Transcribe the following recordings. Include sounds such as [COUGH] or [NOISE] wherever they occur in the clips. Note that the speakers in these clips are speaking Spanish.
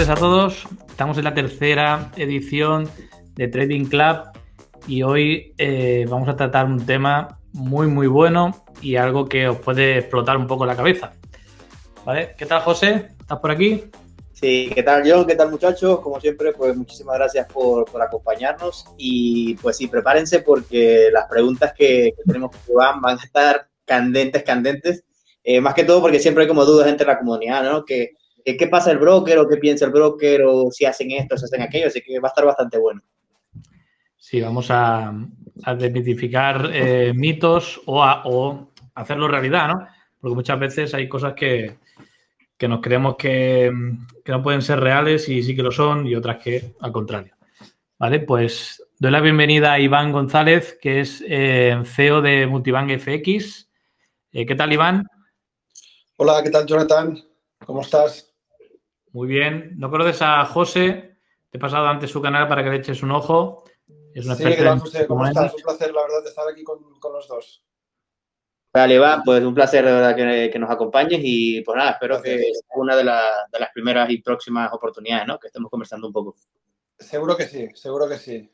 tardes a todos. Estamos en la tercera edición de Trading Club y hoy eh, vamos a tratar un tema muy muy bueno y algo que os puede explotar un poco la cabeza. ¿Vale? ¿Qué tal, José? ¿Estás por aquí? Sí, ¿qué tal, John? ¿Qué tal, muchachos? Como siempre, pues muchísimas gracias por, acompañarnos y pues sí, prepárense porque las preguntas que, tenemos que van van a estar candentes, candentes. Eh, más que todo porque siempre hay como dudas entre la comunidad, ¿no? Que, ¿Qué pasa el broker o qué piensa el broker o si hacen esto, si hacen aquello? Así que va a estar bastante bueno. Sí, vamos a, a desmitificar eh, mitos o, o hacerlo realidad, ¿no? Porque muchas veces hay cosas que, que nos creemos que, no pueden ser reales y sí que lo son, y otras que al contrario. Vale, pues doy la bienvenida a Iván González, que es eh, CEO de Multibank FX. Eh, ¿Qué tal, Iván? Hola, ¿qué tal, Jonathan? ¿Cómo estás? Muy bien. ¿No conoces a José? Te he pasado antes su canal para que le eches un ojo. Es una sí, ¿qué tal, José? ¿Cómo estás? Un placer, la verdad, de estar aquí con los dos. Vale, Iván, pues un placer de verdad que, nos acompañes y pues nada, espero que sea una de, las primeras y próximas oportunidades, ¿no? Que estemos conversando un poco. Seguro que sí, seguro que sí.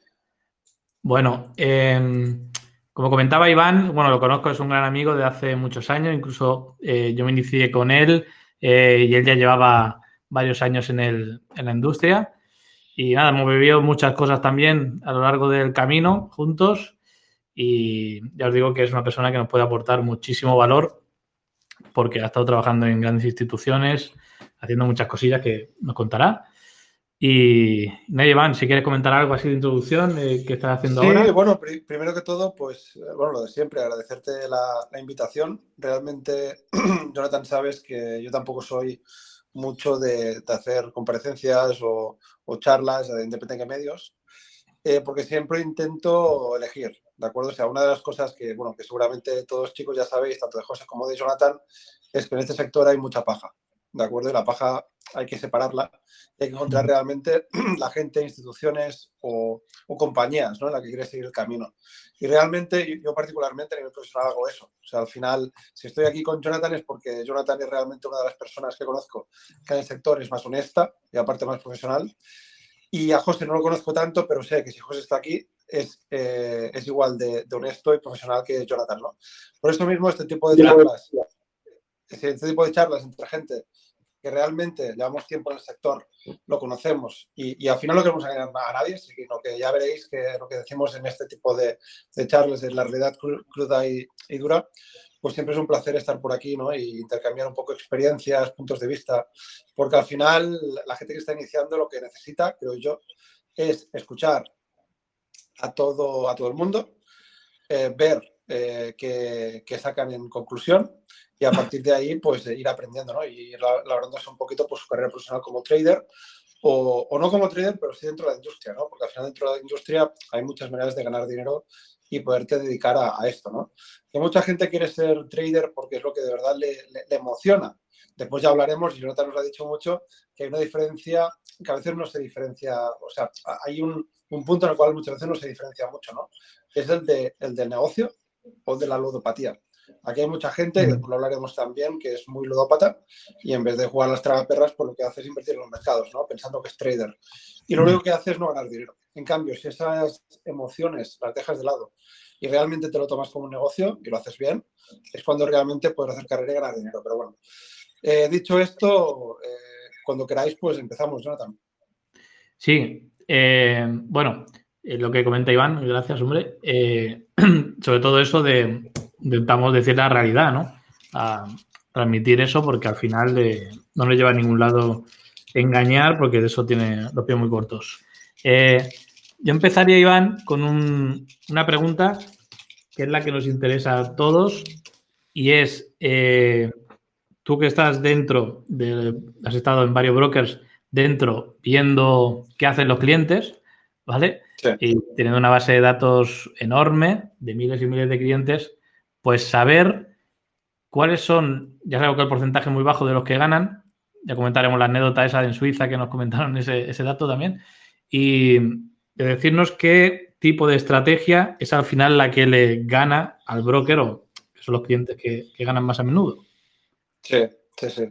Bueno, em, como comentaba Iván, bueno, lo conozco, es un gran amigo de hace muchos años, incluso eh, yo me inicié con él eh, y él ya llevaba varios años en, el, en la industria. Y nada, hemos vivido muchas cosas también a lo largo del camino juntos y ya os digo que es una persona que nos puede aportar muchísimo valor porque ha estado trabajando en grandes instituciones, haciendo muchas cosillas que nos contará. Y nadie, Iván, si quieres comentar algo así de introducción, eh, ¿qué estás haciendo ahora? Sí, bueno, primero que todo, pues, eh, bueno, lo de siempre, agradecerte la, invitación. Realmente, [CLEARS THROAT] Jonathan, sabes que yo tampoco soy mucho de, hacer comparecencias o, charlas de independencia medios, eh, porque siempre intento elegir. ¿de acuerdo? O sea, una de las cosas que, bueno, que seguramente todos chicos ya sabéis, tanto de José como de Jonathan, es que en este sector hay mucha paja, ¿de acuerdo? Y la paja hay que separarla y hay que encontrar realmente [CLEARS THROAT] la gente, instituciones o, compañías, ¿no? En la que quiere seguir el camino. Y realmente, yo particularmente a nivel profesional hago eso. O sea, al final, si estoy aquí con Jonathan es porque Jonathan es realmente una de las personas que conozco que en el sector es más honesta y aparte más profesional. Y a José no lo conozco tanto, pero sé que si José está aquí es, eh, es igual de, honesto y profesional que Jonathan, ¿no? Por esto mismo, este tipo de charlas, este tipo de charlas entre gente que realmente llevamos tiempo en el sector, lo conocemos y, al final no queremos engañar a nadie, sino que ya veréis que lo que decimos en este tipo de, de charlas es la realidad cruda y, y, dura, pues siempre es un placer estar por aquí ¿no? y intercambiar un poco experiencias, puntos de vista, porque al final la gente que está iniciando lo que necesita, creo yo, es escuchar a todo, a todo el mundo, eh, ver eh, qué, sacan en conclusión y a partir de ahí pues ir aprendiendo ¿no? y ir labrándose un poquito por su carrera profesional como trader o, o, no como trader, pero sí dentro de la industria, ¿no? porque al final dentro de la industria hay muchas maneras de ganar dinero y poderte dedicar a, esto. ¿no? Que mucha gente quiere ser trader porque es lo que de verdad le, le, emociona. Después ya hablaremos, y Jonathan nos ha dicho mucho, que hay una diferencia, que a veces no se diferencia, o sea, hay un, un punto en el cual muchas veces no se diferencia mucho, ¿no? Es el, de, el del negocio o de la ludopatía. Aquí hay mucha gente, lo hablaremos también, que es muy ludópata y en vez de jugar las tragaperras, pues lo que hace es invertir en los mercados, ¿no? Pensando que es trader. Y lo único que hace es no ganar dinero. En cambio, si esas emociones las dejas de lado y realmente te lo tomas como un negocio y lo haces bien, es cuando realmente puedes hacer carrera y ganar dinero. Pero bueno, eh, dicho esto, eh, cuando queráis, pues empezamos, Jonathan. Sí, eh, bueno, lo que comenta Iván, gracias, hombre. [CLEARS THROAT] Sobre todo eso de, intentamos decir la realidad, ¿no? A transmitir eso porque al final no nos lleva a ningún lado engañar porque de eso tiene los pies muy cortos. yo empezaría, Iván, con una pregunta que es la que nos interesa a todos y es, tú que estás dentro, de, has estado en varios brokers, dentro viendo qué hacen los clientes, ¿vale? Y teniendo una base de datos enorme de miles y miles de clientes, pues saber cuáles son, ya sabemos que el porcentaje muy bajo de los que ganan, ya comentaremos la anécdota esa en Suiza que nos comentaron ese, dato también, y decirnos qué tipo de estrategia es al final la que le gana al broker o que son los clientes que, que ganan más a menudo. Sí, sí, sí.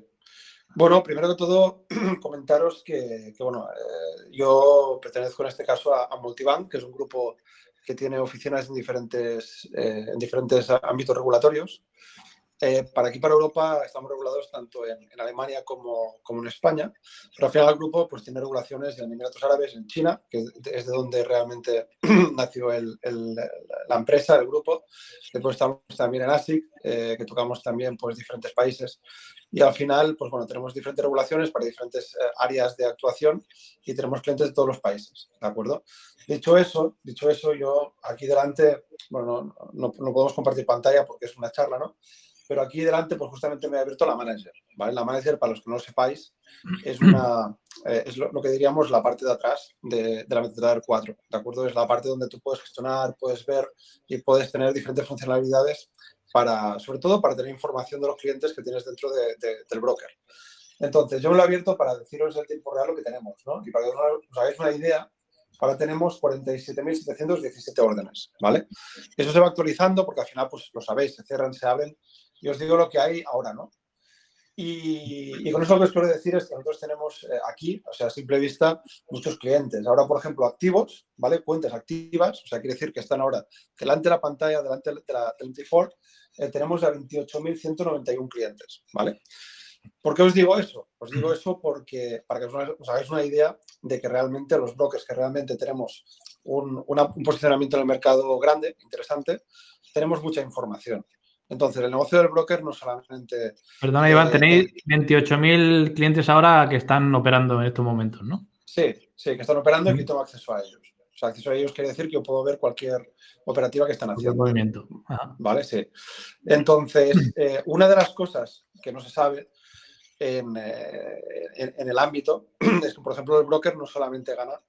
Bueno, primero que todo, [CLEARS THROAT] comentaros que, bueno, eh, yo pertenezco en este caso a, Multibank, que es un grupo que tiene oficinas en diferentes, eh, en diferentes ámbitos regulatorios. Eh, para aquí, para Europa, estamos regulados tanto en, Alemania como, como, en España, pero al final el grupo pues, tiene regulaciones en Emiratos Árabes, en China, que es de donde realmente [CLEARS THROAT] nació el, la empresa, el grupo. Después estamos también en ASIC, eh, que tocamos también pues, diferentes países. Y al final, pues bueno, tenemos diferentes regulaciones para diferentes eh, áreas de actuación y tenemos clientes de todos los países, ¿de acuerdo? Dicho eso, dicho eso, yo aquí delante, bueno, no, no, no podemos compartir pantalla porque es una charla, ¿no? Pero aquí delante pues justamente me he abierto la manager, ¿vale? La manager, para los que no lo sepáis, es, una, [CLEARS THROAT] eh, es lo, que diríamos la parte de atrás de, de la MetaTrader 4, ¿de acuerdo? Es la parte donde tú puedes gestionar, puedes ver y puedes tener diferentes funcionalidades para, sobre todo para tener información de los clientes que tienes dentro del broker. Entonces, yo me lo he abierto para deciros el tiempo real lo que tenemos, ¿no? Y para que os hagáis una idea, ahora tenemos 47.717 órdenes, ¿vale? Eso se va actualizando porque al final, pues lo sabéis, se cierran, se abren y os digo lo que hay ahora, ¿no? Y, con eso lo que os quiero decir es que nosotros tenemos eh, aquí, o sea, a simple vista, muchos clientes. Ahora, por ejemplo, activos, ¿vale? Cuentas activas, o sea, quiere decir que están ahora delante de la pantalla, delante de la 24, eh, tenemos a 28.191 clientes, ¿vale? ¿Por qué os digo eso? Os digo eso porque, para que os, hagáis una idea de que realmente los brokers, que realmente tenemos un, un posicionamiento en el mercado grande, interesante, tenemos mucha información. Entonces, el negocio del broker no solamente... Perdona, Iván, eh, tenéis 28.000 clientes ahora que están operando en estos momentos, ¿no? Sí, sí, que están operando y que tengo acceso a ellos. O sea, acceso a ellos quiere decir que yo puedo ver cualquier operativa que están haciendo. movimiento. Vale, sí. Entonces, [CLEARS THROAT] eh, una de las cosas que no se sabe en, eh, en, el ámbito [CLEARS THROAT] es que, por ejemplo, el broker no solamente gana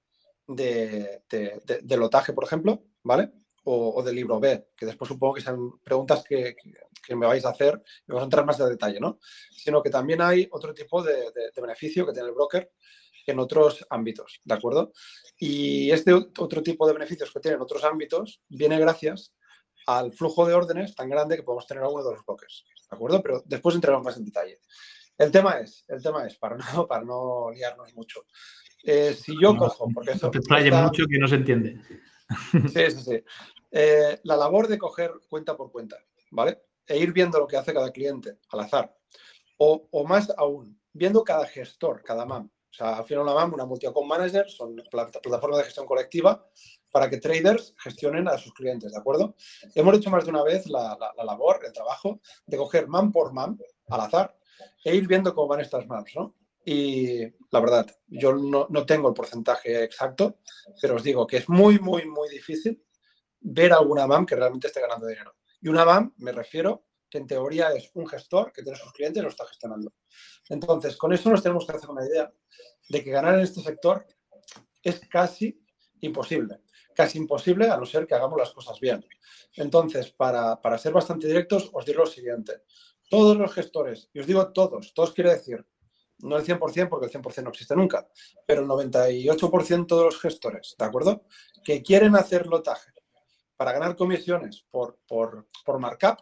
de, de lotaje, por ejemplo, ¿vale? O, del libro B, que después supongo que son preguntas que, me vais a hacer y vamos a entrar más de detalle, ¿no? Sino que también hay otro tipo de, beneficio que tiene el broker en otros ámbitos, ¿de acuerdo? Y este otro tipo de beneficios que tiene en otros ámbitos viene gracias al flujo de órdenes tan grande que podemos tener alguno de los brokers, ¿de acuerdo? Pero después entraremos más en detalle. El tema es, el tema es, para no, para no liarnos mucho, eh, si yo cojo, porque eso... mucho que no se entiende. Sí, sí, sí. Eh, la labor de coger cuenta por cuenta, ¿vale? E ir viendo lo que hace cada cliente al azar. O, más aún, viendo cada gestor, cada MAM. O sea, al final una MAM, una multi-account manager, son plataformas de gestión colectiva para que traders gestionen a sus clientes, ¿de acuerdo? Hemos hecho más de una vez la, labor, el trabajo de coger MAM por MAM al azar e ir viendo cómo van estas MAMs, ¿no? Y la verdad, yo no, no, tengo el porcentaje exacto, pero os digo que es muy, muy, muy difícil ver alguna MAM que realmente esté ganando dinero. Y una MAM, me refiero, que en teoría es un gestor que tiene sus clientes y lo está gestionando. Entonces, con eso nos tenemos que hacer una idea de que ganar en este sector es casi imposible. Casi imposible a no ser que hagamos las cosas bien. Entonces, para, para ser bastante directos, os digo lo siguiente. Todos los gestores, y os digo todos, todos quiere decir, no el 100% porque el 100% no existe nunca, pero el 98% de los gestores, ¿de acuerdo? Que quieren hacer lotaje para ganar comisiones por, por, por markup,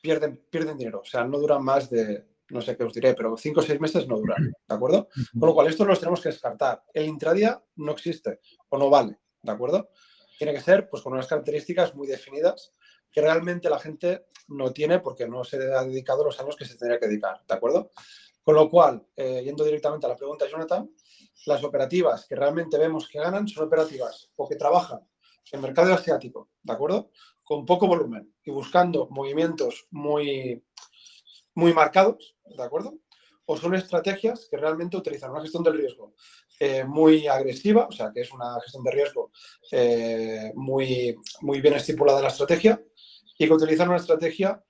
pierden, pierden dinero. O sea, no duran más de, no sé qué os diré, pero cinco o seis meses no duran, ¿de acuerdo? Con lo cual, esto los tenemos que descartar. El intradía no existe o no vale, ¿de acuerdo? Tiene que ser pues, con unas características muy definidas que realmente la gente no tiene porque no se ha dedicado los años que se tendría que dedicar, ¿de acuerdo? Con lo cual, eh, yendo directamente a la pregunta de Jonathan, las operativas que realmente vemos que ganan son operativas o que trabajan el mercado asiático, ¿de acuerdo? Con poco volumen y buscando movimientos muy, muy marcados, ¿de acuerdo? O son estrategias que realmente utilizan una gestión del riesgo eh, muy agresiva, o sea, que es una gestión de riesgo eh, muy, muy bien estipulada en la estrategia y que utilizan una estrategia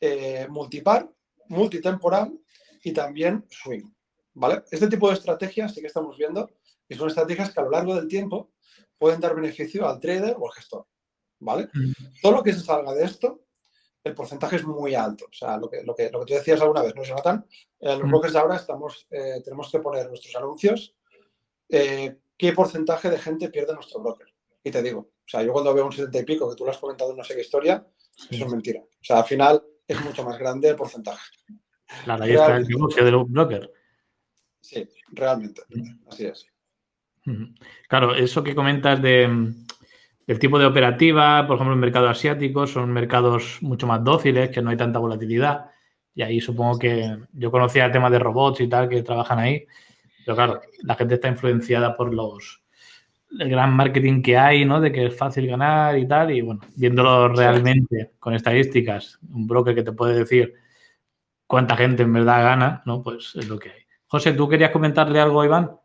eh, multipar, multitemporal y también swing, ¿vale? Este tipo de estrategias sí que estamos viendo y son estrategias que a lo largo del tiempo pueden dar beneficio al trader o al gestor, ¿vale? Mm. Todo lo que se salga de esto, el porcentaje es muy alto. O sea, lo que, lo que, lo que tú decías alguna vez, ¿no, Jonathan? En los mm. brokers de ahora estamos, eh, tenemos que poner nuestros anuncios, eh, qué porcentaje de gente pierde nuestro broker. Y te digo, o sea, yo cuando veo un 70 y pico, que tú lo has comentado en no sé qué historia, eso es mentira. O sea, al final es mucho más grande el porcentaje. Claro, ahí está el negocio del broker. Sí, realmente. Así es. Claro, eso que comentas de, del tipo de operativa, por ejemplo, en mercado asiático, son mercados mucho más dóciles, que no hay tanta volatilidad. Y ahí supongo que yo conocía el tema de robots y tal que trabajan ahí. Pero claro, la gente está influenciada por los el gran marketing que hay, ¿no? De que es fácil ganar y tal. Y bueno, viéndolo realmente con estadísticas, un broker que te puede decir cuánta gente en verdad gana, ¿no? Pues es lo que hay. José, ¿tú querías comentarle algo a Iván?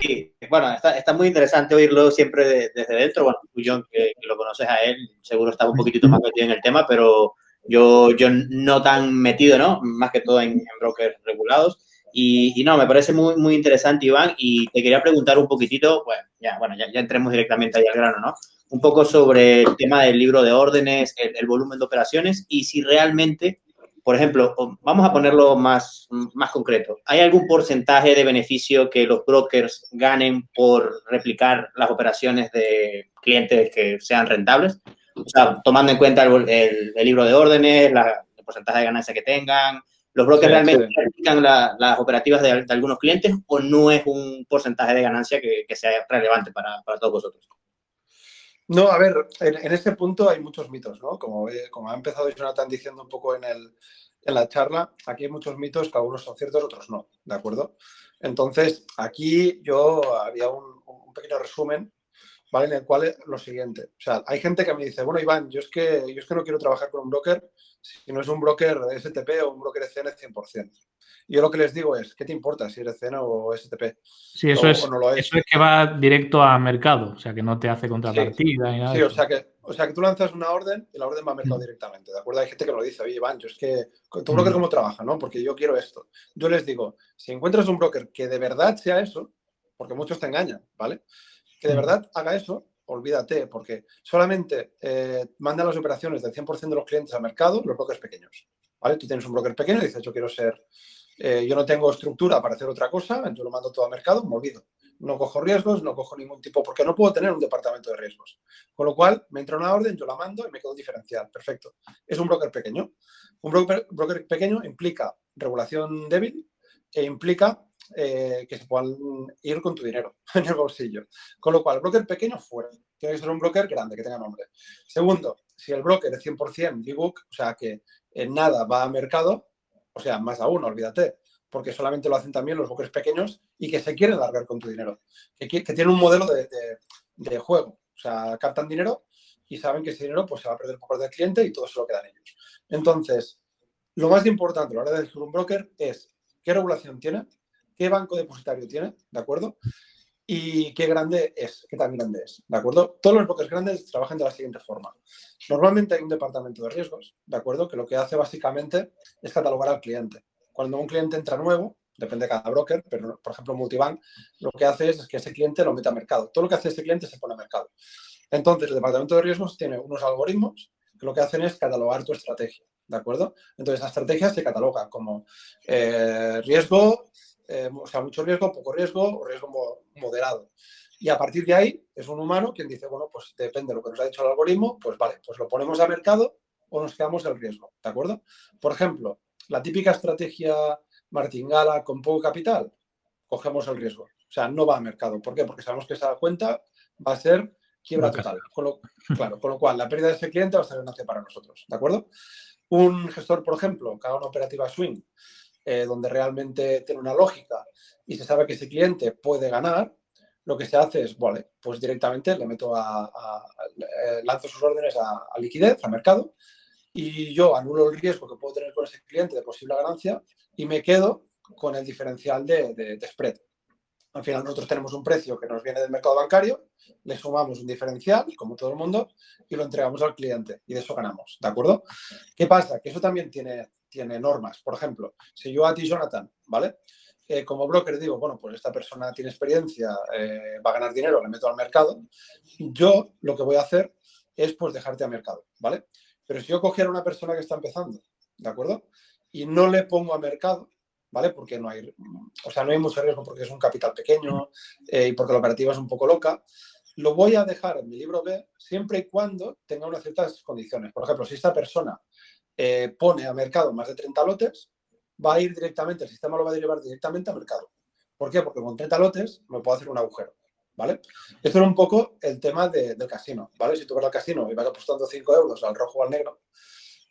Sí, bueno, está, muy interesante oírlo siempre desde dentro. Bueno, tú, John, que, lo conoces a él, seguro estás un poquitito más metido en el tema, pero yo, yo no tan metido, ¿no? Más que todo en, brokers regulados. Y, no, me parece muy, muy interesante, Iván, y te quería preguntar un poquitito, bueno, ya, bueno, ya, entremos directamente ahí al grano, ¿no? Un poco sobre el tema del libro de órdenes, el volumen de operaciones y si realmente por ejemplo, vamos a ponerlo más, más concreto. ¿Hay algún porcentaje de beneficio que los brokers ganen por replicar las operaciones de clientes que sean rentables? O sea, tomando en cuenta el, libro de órdenes, el porcentaje de ganancia que tengan. ¿Los brokers realmente replican las operativas de, algunos clientes o no es un porcentaje de ganancia que, sea relevante para, para todos vosotros? No, a ver, en, este punto hay muchos mitos, ¿no? Como, como ha empezado Jonathan diciendo un poco en, el, en la charla, aquí hay muchos mitos que algunos son ciertos, otros no, ¿de acuerdo? Entonces, aquí yo haría un, un pequeño resumen, ¿vale? En el cual es lo siguiente. O sea, hay gente que me dice, bueno, Iván, yo es que, yo es que no quiero trabajar con un broker si no es un broker STP o un broker ECN 100% yo lo que les digo es, ¿qué te importa si eres CENA o STP? Sí, eso, es, eso es que va directo a mercado, o sea, que no te hace contrapartida. Sí, nada sí o, sea que, o sea, que tú lanzas una orden y la orden va a mercado mm. directamente, ¿de acuerdo? Hay gente que lo dice, oye, Iván, yo es que, ¿tu broker mm. cómo trabaja, no? Porque yo quiero esto. Yo les digo, si encuentras un broker que de verdad sea eso, porque muchos te engañan, ¿vale? Que de verdad haga eso, olvídate, porque solamente eh, mandan las operaciones del 100% de los clientes al mercado los brokers pequeños. ¿Vale? Tú tienes un broker pequeño y dices, yo quiero ser eh, yo no tengo estructura para hacer otra cosa, yo lo mando todo a mercado, me olvido. No cojo riesgos, no cojo ningún tipo, porque no puedo tener un departamento de riesgos. Con lo cual, me entra una orden, yo la mando y me quedo diferencial. Perfecto. Es un broker pequeño. Un broker, pequeño implica regulación débil e implica eh, que se puedan ir con tu dinero [LAUGHS] en el bolsillo. Con lo cual, broker pequeño fuera. Tiene que ser un broker grande, que tenga nombre. Segundo, si el broker es 100% B-Book, o sea que en nada va a mercado, o sea, más aún, olvídate, porque solamente lo hacen también los brokers pequeños y que se quieren largar con tu dinero, que, que tienen un modelo de, juego. O sea, captan dinero y saben que ese dinero pues, se va a perder por parte del cliente y todo se lo quedan ellos. Entonces, lo más importante a la hora de elegir un broker es qué regulación tiene, qué banco depositario tiene, ¿de acuerdo? y qué grande es, qué tan grande es, ¿de acuerdo? Todos los brokers grandes trabajan de la siguiente forma. Normalmente hay un departamento de riesgos, ¿de acuerdo? Que lo que hace básicamente es catalogar al cliente. Cuando un cliente entra nuevo, depende de cada broker, pero por ejemplo Multibank lo que hace es, que ese cliente lo meta a mercado. Todo lo que hace ese cliente se pone a mercado. Entonces el departamento de riesgos tiene unos algoritmos que lo que hacen es catalogar tu estrategia, ¿de acuerdo? Entonces la estrategia se cataloga como eh, riesgo, eh, o sea, mucho riesgo, poco riesgo o riesgo moderado. Y a partir de ahí es un humano quien dice, bueno, pues depende de lo que nos ha dicho el algoritmo, pues vale, pues lo ponemos a mercado o nos quedamos del riesgo, ¿de acuerdo? Por ejemplo, la típica estrategia martingala con poco capital, cogemos el riesgo. O sea, no va a mercado. ¿Por qué? Porque sabemos que esa cuenta va a ser quiebra total. Con lo, claro, con lo cual la pérdida de ese cliente va a ser ganancia para nosotros, ¿de acuerdo? Un gestor, por ejemplo, que haga una operativa swing, eh, donde realmente tiene una lógica y se sabe que ese cliente puede ganar, lo que se hace es, vale, pues directamente le meto a, lanzo sus órdenes a, liquidez, a mercado, y yo anulo el riesgo que puedo tener con ese cliente de posible ganancia y me quedo con el diferencial de, de, spread. Al final nosotros tenemos un precio que nos viene del mercado bancario, le sumamos un diferencial, como todo el mundo, y lo entregamos al cliente y de eso ganamos, ¿de acuerdo? ¿Qué pasa? Que eso también tiene, tiene normas. Por ejemplo, si yo a ti, Jonathan, ¿vale? Eh, como broker digo, bueno, pues esta persona tiene experiencia, eh, va a ganar dinero, le meto al mercado, yo lo que voy a hacer es pues dejarte a mercado, ¿vale? Pero si yo cogiera una persona que está empezando, ¿de acuerdo? Y no le pongo a mercado, ¿vale? Porque no hay, o sea, no hay mucho riesgo porque es un capital pequeño eh, y porque la operativa es un poco loca, lo voy a dejar en mi libro B siempre y cuando tenga unas ciertas condiciones. Por ejemplo, si esta persona eh, pone a mercado más de 30 lotes, va a ir directamente, el sistema lo va a derivar directamente a mercado. ¿Por qué? Porque con 30 lotes me puedo hacer un agujero. ¿Vale? Esto era un poco el tema del casino, ¿vale? Si tú vas al casino y vas apostando 5 euros al rojo o al negro,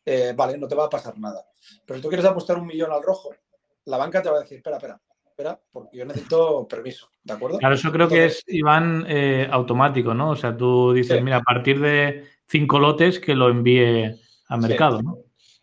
eh, vale, no te va a pasar nada. Pero si tú quieres apostar un millón al rojo, la banca te va a decir, espera, espera, espera, porque yo necesito permiso, ¿de acuerdo? Claro, eso creo que es, Iván, eh, automático, ¿no? O sea, tú dices, mira, a partir de cinco lotes que lo envíe a mercado, ¿no?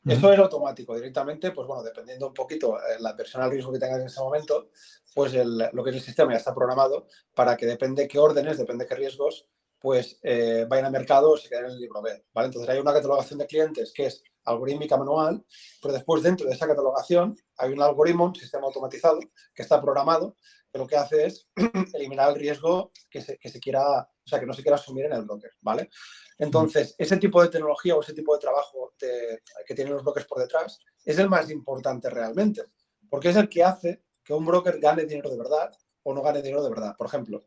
Eso es automático, directamente, pues bueno, dependiendo un poquito eh, la versión al riesgo que tengas en ese momento, pues lo que es el sistema ya está programado para que depende qué órdenes, depende qué riesgos, pues eh, vayan al mercado o se queden en el libro B, ¿vale? Entonces hay una catalogación de clientes que es algorítmica manual, pero después dentro de esa catalogación hay un algoritmo, un sistema automatizado que está programado, que lo que hace es [CLEARS THROAT] eliminar el riesgo que se, que se quiera, o sea, que no se quiera asumir en el broker, ¿vale? Entonces, ese tipo de tecnología o ese tipo de trabajo que tienen los brokers por detrás es el más importante realmente, porque es el que hace que un broker gane dinero de verdad o no gane dinero de verdad. Por ejemplo,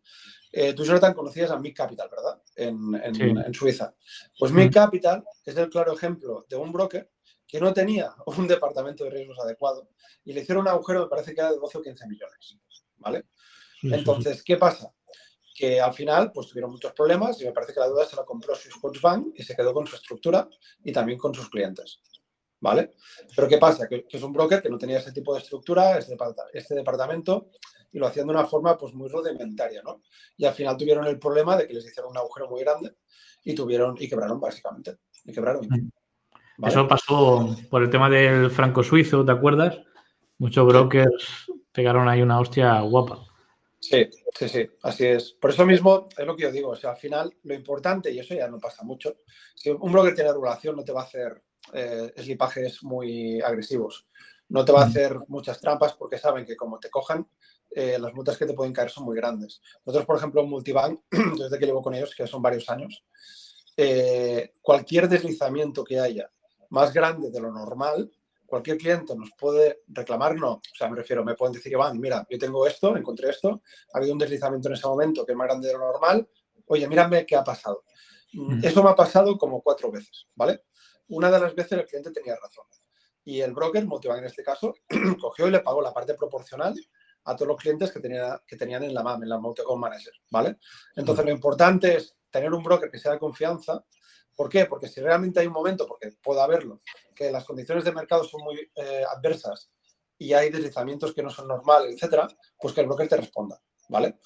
eh, tú, Jonathan, conocías a Mick Capital, ¿verdad? En, Suiza. Pues Mick Capital es el claro ejemplo de un broker que no tenía [LAUGHS] un departamento de riesgos adecuado y le hicieron un agujero, me parece que era de 12 o 15 millones, ¿vale? Entonces, ¿qué pasa? Que al final, pues tuvieron muchos problemas y me parece que la deuda se la compró su Bank y se quedó con su estructura y también con sus clientes. ¿Vale? Pero ¿qué pasa? Que, es un broker que no tenía este tipo de estructura, este, este departamento, y lo hacían de una forma pues muy rudimentaria, ¿no? Y al final tuvieron el problema de que les hicieron un agujero muy grande y tuvieron y quebraron básicamente. Y quebraron. Eso pasó por el tema del franco suizo, ¿te acuerdas? Muchos brokers pegaron ahí una hostia guapa. Sí, sí, sí, así es. Por eso mismo es lo que yo digo, o sea, al final lo importante, y eso ya no pasa mucho, si un broker tiene regulación no te va a hacer eh, slipajes muy agresivos, no te va a hacer muchas trampas porque saben que como te cojan, eh, las multas que te pueden caer son muy grandes. Nosotros, por ejemplo, en Multibank, [CLEARS THROAT] desde que llevo con ellos, que son varios años, eh, cualquier deslizamiento que haya más grande de lo normal, cualquier cliente nos puede reclamar, no, o sea, me refiero, me pueden decir, Iván, mira, yo tengo esto, encontré esto, ha habido un deslizamiento en ese momento que es más grande de lo normal, oye, mírame qué ha pasado. Mm. Eso me ha pasado como cuatro veces, ¿vale? Una de las veces el cliente tenía razón. Y el broker, Multibank en este caso, [CLEARS THROAT] cogió y le pagó la parte proporcional a todos los clientes que, tenía, que tenían en la MAM, en la Multicom Manager, ¿vale? Entonces, lo importante es tener un broker que sea de confianza. ¿Por qué? Porque si realmente hay un momento, porque pueda haberlo, que las condiciones de mercado son muy eh, adversas y hay deslizamientos que no son normales, etcétera, pues que el broker te responda, ¿vale?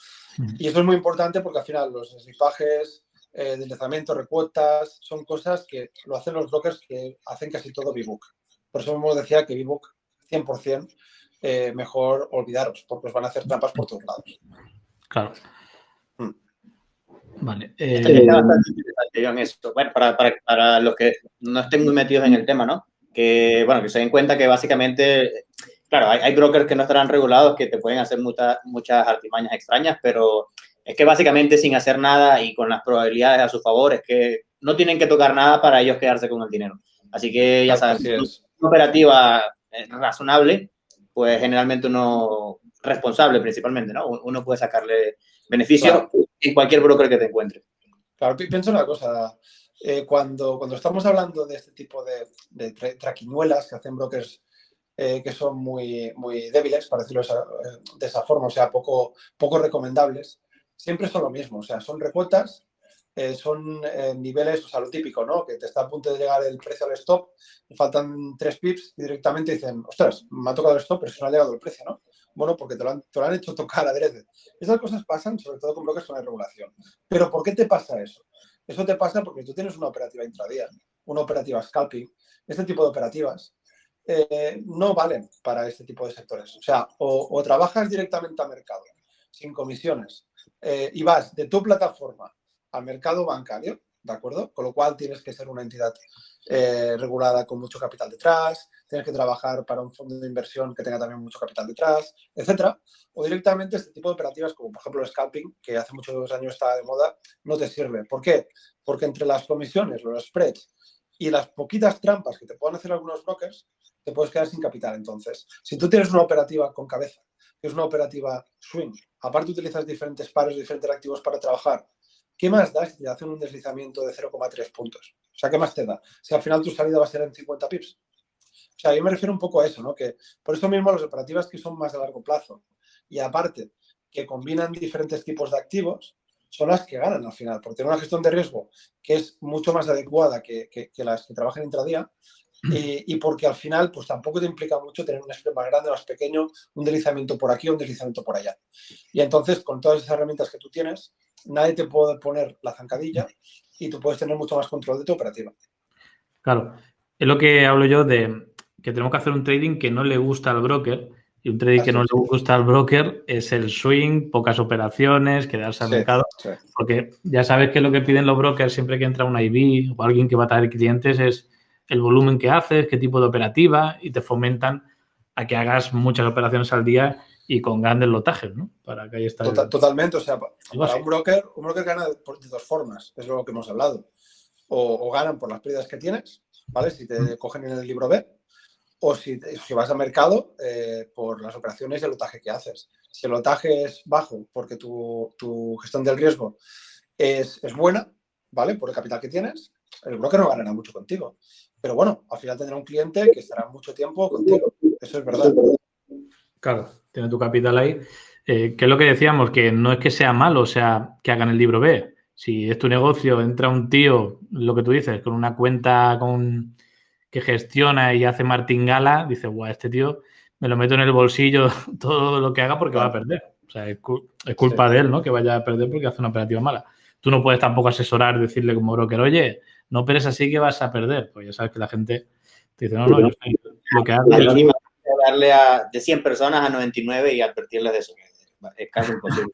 Y eso es muy importante porque al final los deslizajes, eh, deslizamientos, recuotas, son cosas que lo hacen los brokers que hacen casi todo B-Book. Por eso mismo decía que B-Book 100% eh, mejor olvidaros, porque os van a hacer trampas por todos lados. Claro. Vale. Eh... Bueno, para, para, para, los que no estén muy metidos en el tema, ¿no? Que, bueno, que se den cuenta que básicamente, claro, hay, hay brokers que no estarán regulados que te pueden hacer muchas muchas artimañas extrañas, pero es que básicamente sin hacer nada y con las probabilidades a su favor, es que no tienen que tocar nada para ellos quedarse con el dinero. Así que ya sabes, una operativa eh, razonable pues generalmente uno responsable principalmente, ¿no? Uno puede sacarle beneficio en cualquier broker que te encuentre. Claro, pienso una cosa. Eh, cuando, cuando estamos hablando de este tipo de, de traquiñuelas que hacen brokers eh, que son muy, muy débiles, para decirlo de esa forma, o sea, poco, poco recomendables, siempre son lo mismo. O sea, son recuotas eh, son eh, niveles, o sea, lo típico, ¿no? Que te está a punto de llegar el precio al stop, faltan tres pips y directamente dicen, ostras, me ha tocado el stop, pero se no ha llegado el precio, ¿no? Bueno, porque te lo han, hecho tocar adrede. Esas cosas pasan sobre todo con bloques con la regulación. Pero ¿por qué te pasa eso? Eso te pasa porque tú tienes una operativa intradía, una operativa scalping. Este tipo de operativas eh, no valen para este tipo de sectores. O sea, o, trabajas directamente a mercado, sin comisiones, y vas de tu plataforma al mercado bancario, ¿de acuerdo? Con lo cual tienes que ser una entidad eh, regulada con mucho capital detrás, tienes que trabajar para un fondo de inversión que tenga también mucho capital detrás, etcétera. O directamente este tipo de operativas, como por ejemplo el scalping, que hace muchos años está de moda, no te sirve. ¿Por qué? Porque entre las comisiones, los spreads y las poquitas trampas que te puedan hacer algunos brokers, te puedes quedar sin capital. Entonces, si tú tienes una operativa con cabeza, que es una operativa swing, aparte utilizas diferentes pares, diferentes activos para trabajar, ¿qué más da si te hacen un deslizamiento de 0,3 puntos? O sea, ¿qué más te da? Si al final tu salida va a ser en 50 pips. O sea, yo me refiero un poco a eso, ¿no? Que por eso mismo las operativas que son más a largo plazo y aparte que combinan diferentes tipos de activos son las que ganan al final, porque tienen una gestión de riesgo que es mucho más adecuada que, las que trabajan intradía y, y, porque al final pues tampoco te implica mucho tener un spread más grande más pequeño, un deslizamiento por aquí o un deslizamiento por allá. Y entonces con todas esas herramientas que tú tienes, nadie te puede poner la zancadilla y tú puedes tener mucho más control de tu operativa. Claro, es lo que hablo yo de que tenemos que hacer un trading que no le gusta al broker. Y un trading que no le gusta al broker es el swing, pocas operaciones, quedarse al mercado. Porque ya sabes que lo que piden los brokers siempre que entra un IB o alguien que va a traer clientes es el volumen que haces, qué tipo de operativa y te fomentan a que hagas muchas operaciones al día y con grandes lotajes, ¿no? Para que ahí está. Tota-, totalmente, o sea, para un broker, un broker gana de dos formas, es lo que hemos hablado. O, ganan por las pérdidas que tienes, ¿vale? Si te cogen en el libro B, o si, si vas al mercado eh, por las operaciones y el lotaje que haces. Si el lotaje es bajo porque tu, tu gestión del riesgo es, es, buena, ¿vale? Por el capital que tienes, el broker no ganará mucho contigo. Pero bueno, al final tendrá un cliente que estará mucho tiempo contigo. Eso es verdad. Claro, tiene tu capital ahí. Eh, que es lo que decíamos, que no es que sea malo, o sea, que hagan el libro B. Si es tu negocio, entra un tío, lo que tú dices, con una cuenta con que gestiona y hace martingala, dice, guau, este tío me lo meto en el bolsillo [LAUGHS] todo lo que haga porque va a perder. O sea, es, culpa de él, ¿no? Que vaya a perder porque hace una operativa mala. Tú no puedes tampoco asesorar, decirle como broker, oye, no operes así que vas a perder. Pues ya sabes que la gente te dice, no, no, yo estoy, [LAUGHS] lo que hago. Es darle a, de 100 personas a 99 y advertirles de eso. Es casi imposible.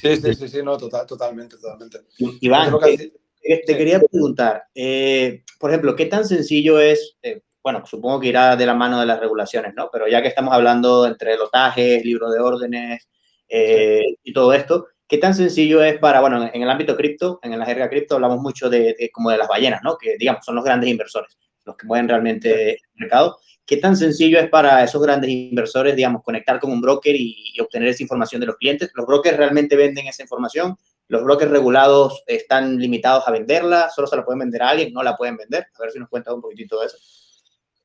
Sí, sí, sí, sí, no, total, totalmente, totalmente. Iván, te, quería preguntar, eh, por ejemplo, ¿qué tan sencillo es, eh, bueno, supongo que irá de la mano de las regulaciones, ¿no? Pero ya que estamos hablando entre lotajes, libro de órdenes eh, y todo esto, ¿qué tan sencillo es para, bueno, en el ámbito cripto, en la jerga cripto hablamos mucho de, como de las ballenas, ¿no? Que digamos son los grandes inversores, los que mueven realmente el mercado. ¿Qué tan sencillo es para esos grandes inversores, digamos, conectar con un broker y, y obtener esa información de los clientes? ¿Los brokers realmente venden esa información? Los brokers regulados están limitados a venderla, solo se la pueden vender a alguien, no la pueden vender. A ver si nos cuenta un poquitito de eso.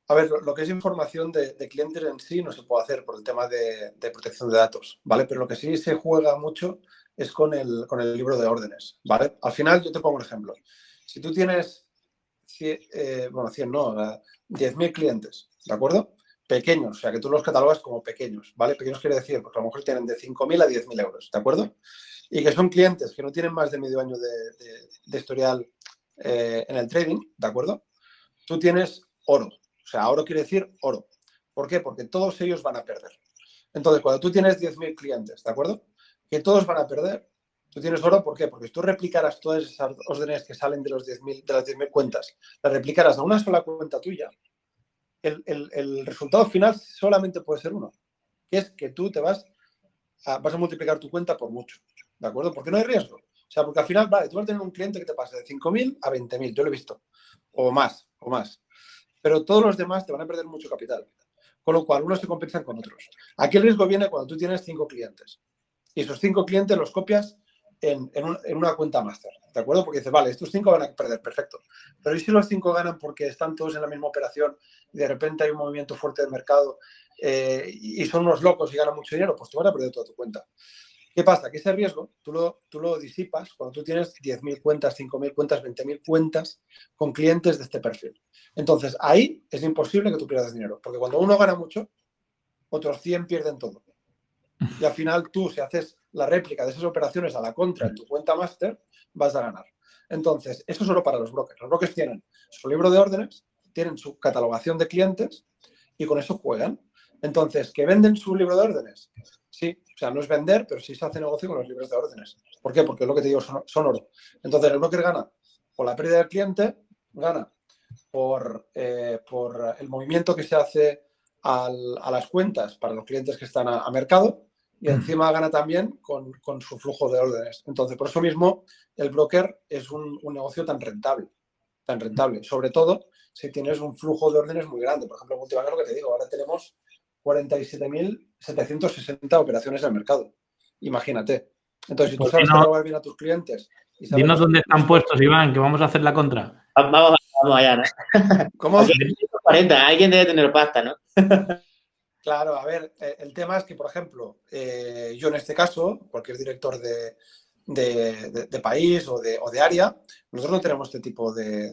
A ver, lo que es información de, clientes en sí no se puede hacer por el tema de, protección de datos, ¿vale? Pero lo que sí se juega mucho es con el, con el libro de órdenes, ¿vale? Al final, yo te pongo un ejemplo. Si tú tienes, 100, eh, bueno, 100 no, 10.000 clientes, ¿de acuerdo? Pequeños, o sea, que tú los catalogas como pequeños, ¿vale? Pequeños quiere decir, porque a lo mejor tienen de 5.000 a 10.000 euros, ¿de acuerdo? y que son clientes que no tienen más de medio año de, historial eh, en el trading, ¿de acuerdo? Tú tienes oro. O sea, oro quiere decir oro. ¿Por qué? Porque todos ellos van a perder. Entonces, cuando tú tienes 10.000 clientes, ¿de acuerdo? Que todos van a perder, tú tienes oro, ¿por qué? Porque si tú replicaras todas esas órdenes que salen de, los 10 de las 10.000 cuentas, las replicaras a una sola cuenta tuya, el, el, resultado final solamente puede ser uno, que es que tú te vas a, vas a multiplicar tu cuenta por mucho. ¿De acuerdo? Porque no hay riesgo. O sea, porque al final, vale, tú vas a tener un cliente que te pase de 5.000 a 20.000, yo lo he visto, o más, o más. Pero todos los demás te van a perder mucho capital. Con lo cual, unos se compensan con otros. Aquí el riesgo viene cuando tú tienes cinco clientes. Y esos cinco clientes los copias en, en, una cuenta máster. ¿De acuerdo? Porque dices, vale, estos cinco van a perder, perfecto. Pero ¿y si los cinco ganan porque están todos en la misma operación y de repente hay un movimiento fuerte del mercado eh, y son unos locos y ganan mucho dinero? Pues tú vas a perder toda tu cuenta. ¿Qué pasa? Que ese riesgo tú lo, tú lo disipas cuando tú tienes 10.000 cuentas, 5.000 cuentas, 20.000 cuentas con clientes de este perfil. Entonces, ahí es imposible que tú pierdas dinero, porque cuando uno gana mucho, otros 100 pierden todo. Y al final tú, si haces la réplica de esas operaciones a la contra en tu cuenta máster, vas a ganar. Entonces, eso es solo para los brokers. Los brokers tienen su libro de órdenes, tienen su catalogación de clientes y con eso juegan. Entonces, ¿que venden su libro de órdenes? Sí, o sea, no es vender, pero sí se hace negocio con los libros de órdenes. ¿Por qué? Porque lo que te digo, son, oro. Entonces, el broker gana por la pérdida del cliente, gana por, eh, por el movimiento que se hace a las cuentas para los clientes que están a, mercado y encima gana también con, su flujo de órdenes. Entonces, por eso mismo, el broker es un, un negocio tan rentable, tan rentable. Sobre todo si tienes un flujo de órdenes muy grande. Por ejemplo, en lo que te digo, ahora tenemos 47.760 operaciones en el mercado. Imagínate. Entonces, si tú sabes no, bien a tus clientes. dinos dónde están puestos, Iván, que vamos a hacer la contra. Vamos, Vamos allá, ¿no? ¿Cómo? alguien debe tener pasta, ¿no? Claro, a ver, eh, el tema es que, por ejemplo, eh, yo en este caso, cualquier director de, país o de, área, nosotros no tenemos este tipo de,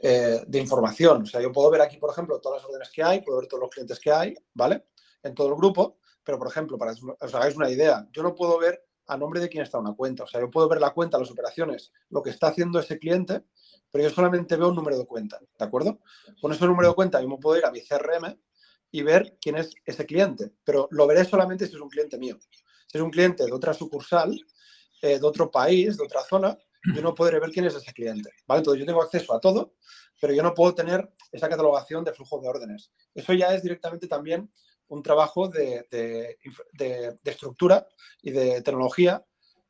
eh, de, información. O sea, yo puedo ver aquí, por ejemplo, todas las órdenes que hay, puedo ver todos los clientes que hay, ¿vale? En todo el grupo, pero, por ejemplo, para que os hagáis una idea, yo no puedo ver a nombre de quién está una cuenta. O sea, yo puedo ver la cuenta, las operaciones, lo que está haciendo ese cliente, pero yo solamente veo un número de cuenta, ¿de acuerdo? Con ese número de cuenta yo puedo ir a mi CRM y ver quién es ese cliente, pero lo veré solamente si es un cliente mío. Si es un cliente de otra sucursal, eh, de otro país, de otra zona, yo no podré ver quién es ese cliente. Entonces yo tengo acceso a todo, pero yo no puedo tener esa catalogación de flujo de órdenes. Eso ya es directamente también un trabajo de, estructura y de tecnología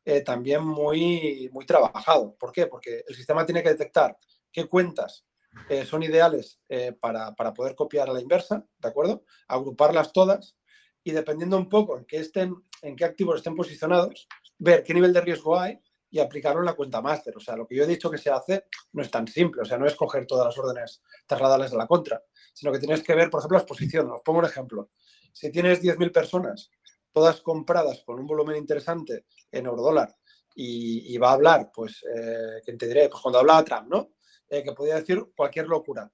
eh, también muy, muy trabajado. ¿Por qué? Porque el sistema tiene que detectar qué cuentas eh, son ideales eh, para, poder copiar a la inversa, ¿de acuerdo? Agruparlas todas y dependiendo un poco en qué, estén, en qué activos estén posicionados, ver qué nivel de riesgo hay y aplicarlo en la cuenta máster. O sea, lo que yo he dicho que se hace no es tan simple, o sea, no es coger todas las órdenes, trasladarlas a la contra, sino que tienes que ver, por ejemplo, las posiciones. Os pongo un ejemplo. Si tienes 10.000 personas, todas compradas con un volumen interesante en eurodólar y, y va a hablar, pues, eh, ¿quién te diré? Pues cuando hablaba Trump, ¿no? Eh, que podía decir cualquier locura.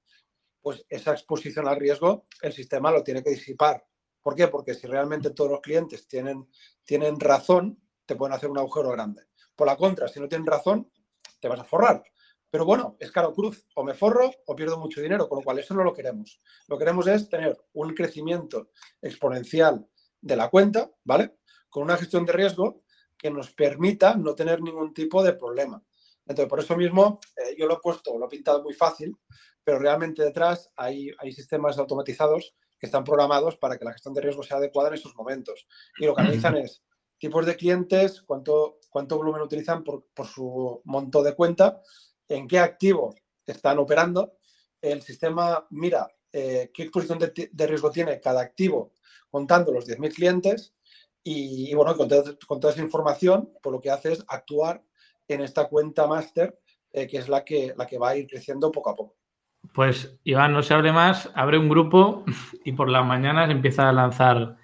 Pues esa exposición al riesgo, el sistema lo tiene que disipar. ¿Por qué? Porque si realmente todos los clientes tienen, tienen razón, te pueden hacer un agujero grande. Por la contra, si no tienen razón, te vas a forrar. Pero bueno, es caro cruz. O me forro o pierdo mucho dinero, con lo cual eso no lo queremos. Lo que queremos es tener un crecimiento exponencial de la cuenta, ¿vale? Con una gestión de riesgo que nos permita no tener ningún tipo de problema. Entonces, por eso mismo, eh, yo lo he puesto, lo he pintado muy fácil, pero realmente detrás hay, hay sistemas automatizados que están programados para que la gestión de riesgo sea adecuada en esos momentos. Y lo que analizan es tipos de clientes, cuánto, cuánto volumen utilizan por, por su monto de cuenta, en qué activo están operando. El sistema mira eh, qué exposición de, de, riesgo tiene cada activo contando los 10.000 clientes y, bueno, con, toda esa información, pues lo que hace es actuar en esta cuenta máster, eh, que es la que, la que va a ir creciendo poco a poco. Pues Iván, no se hable más, abre un grupo [LAUGHS] y por las mañanas empieza a lanzar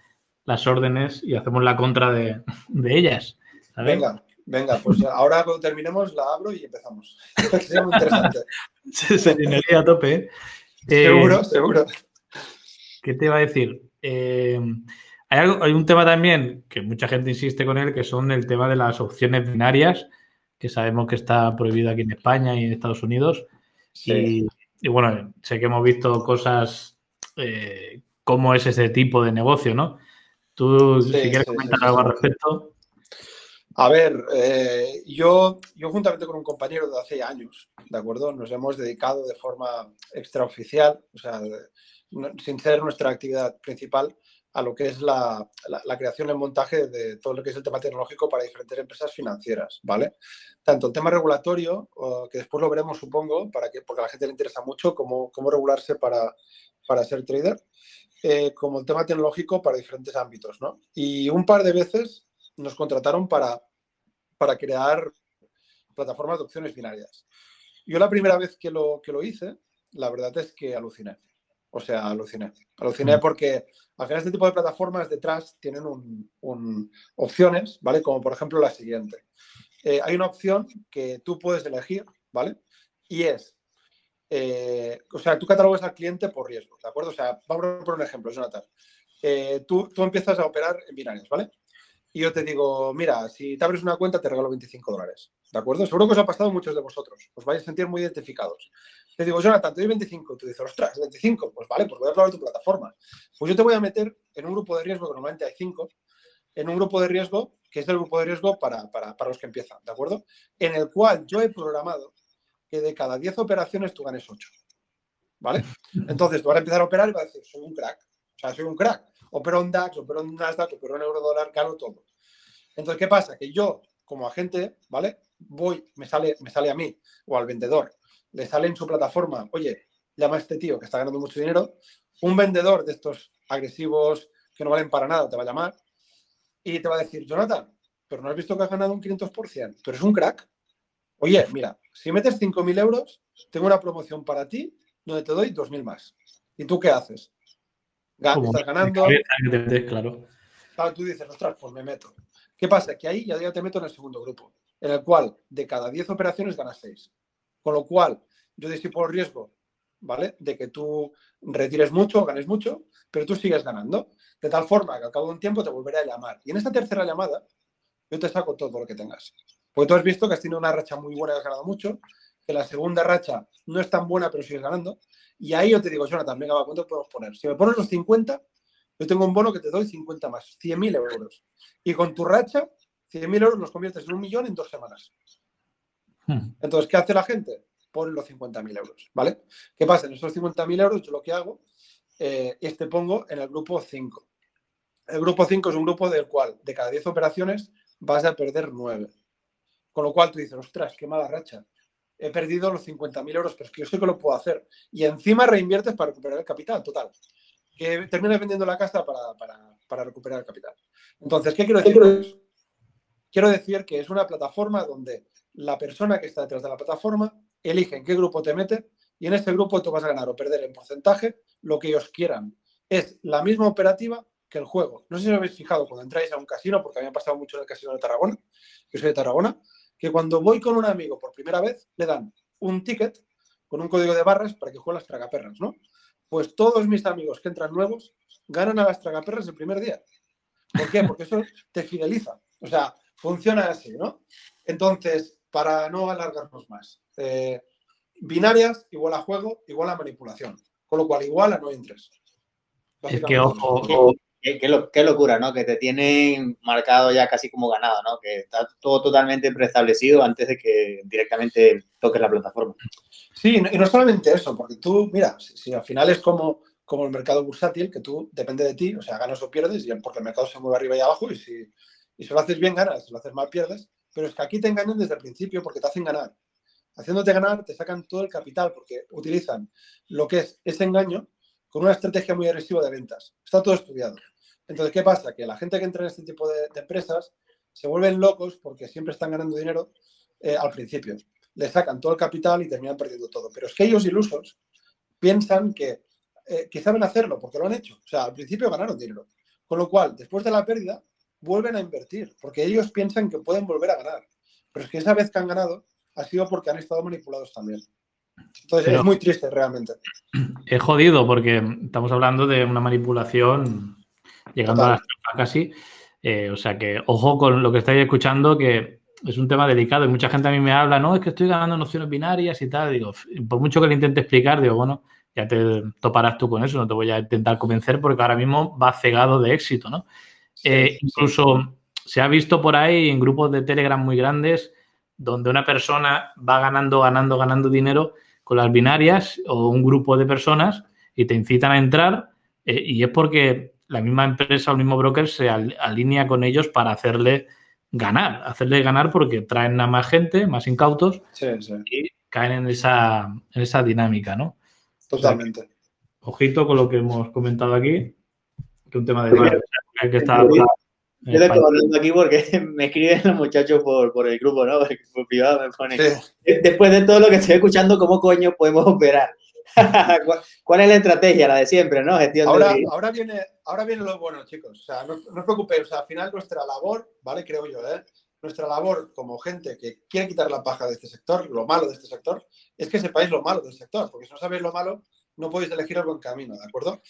las órdenes y hacemos la contra de, ellas. Venga, venga, pues ahora cuando terminemos la abro y empezamos. [LAUGHS] Sería muy interesante. Se a tope. ¿eh? seguro, eh, seguro. ¿Qué te iba a decir? hay, hay, un tema también que mucha gente insiste con él, que son el tema de las opciones binarias que sabemos que está prohibido aquí en España y en Estados Unidos. Y, bueno, sé que hemos visto cosas, eh, cómo es ese tipo de negocio, ¿no? Tú, si quieres comentar algo al respecto. A ver, eh, yo, yo juntamente con un compañero de hace años, ¿de acuerdo? Nos hemos dedicado de forma extraoficial, o sea, sin ser nuestra actividad principal, a lo que es la, creación y el montaje de todo lo que es el tema tecnológico para diferentes empresas financieras, ¿vale? Tanto el tema regulatorio, que después lo veremos, supongo, para que, porque a la gente le interesa mucho cómo, cómo regularse para, para ser trader, eh, como el tema tecnológico para diferentes ámbitos, ¿no? Y un par de veces nos contrataron para, para crear plataformas de opciones binarias. Yo la primera vez que lo, que lo hice, la verdad es que aluciné. O sea, aluciné. Aluciné mm. porque al final este tipo de plataformas detrás tienen un, opciones, ¿vale? Como por ejemplo la siguiente. Eh, hay una opción que tú puedes elegir, ¿vale? Y es, eh, o sea, tú catalogas al cliente por riesgo, ¿de acuerdo? O sea, vamos a poner un ejemplo, Jonathan. Eh, tú, tú empiezas a operar en binarios, ¿vale? y yo te digo, mira, si te abres una cuenta te regalo 25 dólares. ¿De acuerdo? Seguro que os ha pasado muchos de vosotros. Os vais a sentir muy identificados. Te digo, Jonathan, te doy 25. Tú dices, ostras, 25. Pues vale, pues voy a probar tu plataforma. Pues yo te voy a meter en un grupo de riesgo, que normalmente hay 5, en un grupo de riesgo que es el grupo de riesgo para, para, para los que empiezan, ¿de acuerdo? En el cual yo he programado que de cada 10 operaciones tú ganes 8. ¿Vale? [LAUGHS] Entonces tú vas a empezar a operar y vas a decir, soy un crack. O sea, soy un crack opero en DAX, opero en Nasdaq, opero en eurodólar, gano todo. Entonces, ¿qué pasa? Que yo, como agente, ¿vale? Voy, me sale, me sale a mí o al vendedor, le sale en su plataforma, oye, llama a este tío que está ganando mucho dinero, un vendedor de estos agresivos que no valen para nada te va a llamar y te va a decir, Jonathan, pero no has visto que has ganado un 500%, tú eres un crack. Oye, mira, si metes 5.000 euros, tengo una promoción para ti donde te doy 2.000 más. ¿Y tú qué haces? estás ganando. Claro. claro. Tú dices, ostras, pues me meto. ¿Qué pasa? Que ahí ya te meto en el segundo grupo, en el cual de cada 10 operaciones ganas 6. Con lo cual, yo disipo el riesgo, ¿vale? De que tú retires mucho, ganes mucho, pero tú sigues ganando. De tal forma que al cabo de un tiempo te volveré a llamar. Y en esta tercera llamada, yo te saco todo lo que tengas. Porque tú has visto que has tenido una racha muy buena y has ganado mucho, que la segunda racha no es tan buena, pero sigues ganando. Y ahí yo te digo, Jonathan, venga, va, ¿cuánto podemos poner? Si me pones los 50, yo tengo un bono que te doy 50 más, 100.000 euros. Y con tu racha, 100.000 euros los conviertes en un millón en dos semanas. Hmm. Entonces, ¿qué hace la gente? Pone los 50.000 euros, ¿vale? ¿Qué pasa? En esos 50.000 euros yo lo que hago eh, es te pongo en el grupo 5. El grupo 5 es un grupo del cual de cada 10 operaciones vas a perder 9. Con lo cual tú dices, ostras, qué mala racha. He perdido los 50.000 euros, pero es que yo sé que lo puedo hacer. Y encima reinviertes para recuperar el capital, total. Que terminas vendiendo la casa para, recuperar el capital. Entonces, ¿qué quiero decir? Quiero decir que es una plataforma donde la persona que está detrás de la plataforma elige en qué grupo te mete y en este grupo tú vas a ganar o perder en porcentaje lo que ellos quieran. Es la misma operativa que el juego. No sé si os habéis fijado cuando entráis a un casino, porque a pasado mucho en el casino de Tarragona, que soy de Tarragona, que cuando voy con un amigo por primera vez, le dan un ticket con un código de barras para que juegue las tragaperras, ¿no? Pues todos mis amigos que entran nuevos ganan a las tragaperras el primer día. ¿Por qué? Porque eso te fideliza. O sea, funciona así, ¿no? Entonces, para no alargarnos más, eh, binarias igual a juego, igual a manipulación. Con lo cual, igual a no entres. Es que ojo, Qué, locura, ¿no? Que te tienen marcado ya casi como ganado, ¿no? Que está todo totalmente preestablecido antes de que directamente toques la plataforma. Sí, y no solamente eso, porque tú, mira, si, al final es como, como el mercado bursátil, que tú depende de ti, o sea, ganas o pierdes, y porque el mercado se mueve arriba y abajo, y si, y si lo haces bien, ganas, si lo haces mal, pierdes. Pero es que aquí te engañan desde el principio porque te hacen ganar. Haciéndote ganar, te sacan todo el capital porque utilizan lo que es ese engaño con una estrategia muy agresiva de ventas. Está todo estudiado. Entonces, ¿qué pasa? Que la gente que entra en este tipo de, empresas se vuelven locos porque siempre están ganando dinero eh, al principio. Le sacan todo el capital y terminan perdiendo todo. Pero es que ellos ilusos piensan que, eh, que saben hacerlo porque lo han hecho. O sea, al principio ganaron dinero. Con lo cual, después de la pérdida, vuelven a invertir porque ellos piensan que pueden volver a ganar. Pero es que esa vez que han ganado ha sido porque han estado manipulados también. Entonces es muy triste realmente. Es jodido porque estamos hablando de una manipulación llegando a las casi. Eh, o sea que ojo con lo que estáis escuchando, que es un tema delicado y mucha gente a mí me habla, no, es que estoy ganando nociones binarias y tal. Digo, por mucho que le intente explicar, digo, bueno, ya te toparás tú con eso, no te voy a intentar convencer porque ahora mismo va cegado de éxito, ¿no? Eh, incluso se ha visto por ahí en grupos de Telegram muy grandes donde una persona va ganando, ganando, ganando dinero con las binarias o un grupo de personas y te incitan a entrar eh, y es porque la misma empresa o el mismo broker se alinea con ellos para hacerle ganar, hacerle ganar porque traen a más gente, más incautos y caen en esa, en esa dinámica, ¿no? Totalmente. ojito con lo que hemos comentado aquí, que un tema de que estar yo estoy hablando aquí porque [LAUGHS] me escriben los muchachos por, por el grupo, ¿no? Por privado me ponen. Después de todo lo que estoy escuchando, ¿cómo coño podemos operar? [LAUGHS] ¿Cuál es la estrategia? La de siempre, ¿no? Gestión ahora, ahora, viene, ahora viene lo bueno, chicos. O sea, no, no os preocupéis. O sea, al final nuestra labor, ¿vale? Creo yo, ¿eh? Nuestra labor como gente que quiere quitar la paja de este sector, lo malo de este sector, es que sepáis lo malo del sector. Porque si no sabéis lo malo, no podéis elegir el buen camino, ¿de acuerdo?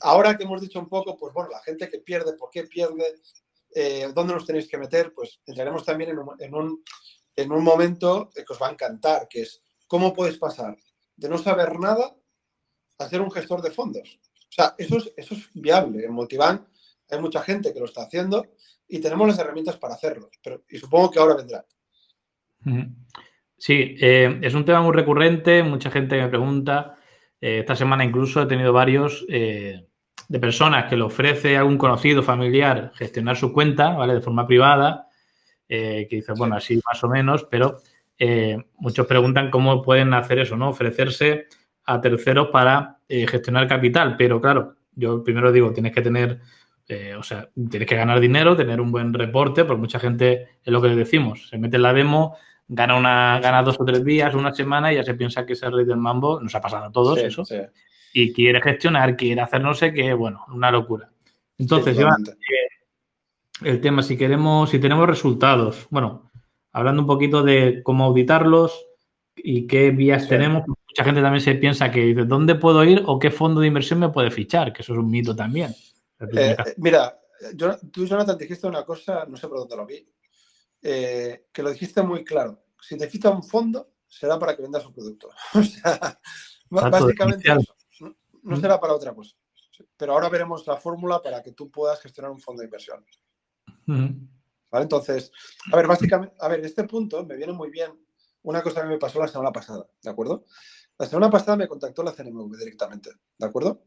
Ahora que hemos dicho un poco, pues bueno, la gente que pierde, ¿por qué pierde? Eh, ¿dónde nos tenéis que meter? Pues entraremos también en un, en, un, momento que os va a encantar, que es cómo puedes pasar de no saber nada a ser un gestor de fondos. O sea, eso es, eso es viable. En Multibank hay mucha gente que lo está haciendo y tenemos las herramientas para hacerlo. Pero, y supongo que ahora vendrá. Sí, eh, es un tema muy recurrente, mucha gente me pregunta. Eh, esta semana incluso he tenido varios de personas que le ofrece a algún conocido, familiar, gestionar su cuenta, ¿vale? De forma privada, eh, que dice, bueno, así más o menos, pero eh, muchos preguntan cómo pueden hacer eso, ¿no? Ofrecerse a terceros para eh, gestionar capital, pero claro, yo primero digo, tienes que tener, o sea, tienes que ganar dinero, tener un buen reporte, porque mucha gente es lo que le decimos, se mete en la demo, gana, una, gana dos o tres días, una semana y ya se piensa que es el rey del mambo. Nos ha pasado a todos eso. Y quiere gestionar, quiere hacer no sé qué, bueno, una locura. Entonces, Iván, el tema, si queremos, si tenemos resultados, bueno, hablando un poquito de cómo auditarlos y qué vías tenemos, mucha gente también se piensa que dice, ¿dónde puedo ir o qué fondo de inversión me puede fichar? Que eso es un mito también. Eh, mira, tú, Jonathan, dijiste una cosa, no sé por dónde lo vi, eh, que lo dijiste muy claro. Si te ficha un fondo, será para que vendas un producto. [LAUGHS] o sea, básicamente no, será para otra cosa. Pero ahora veremos la fórmula para que tú puedas gestionar un fondo de inversión. ¿Vale? Entonces, a ver, básicamente, a ver, este punto me viene muy bien una cosa que me pasó la semana pasada, ¿de acuerdo? La semana pasada me contactó la CNMV directamente, ¿de acuerdo?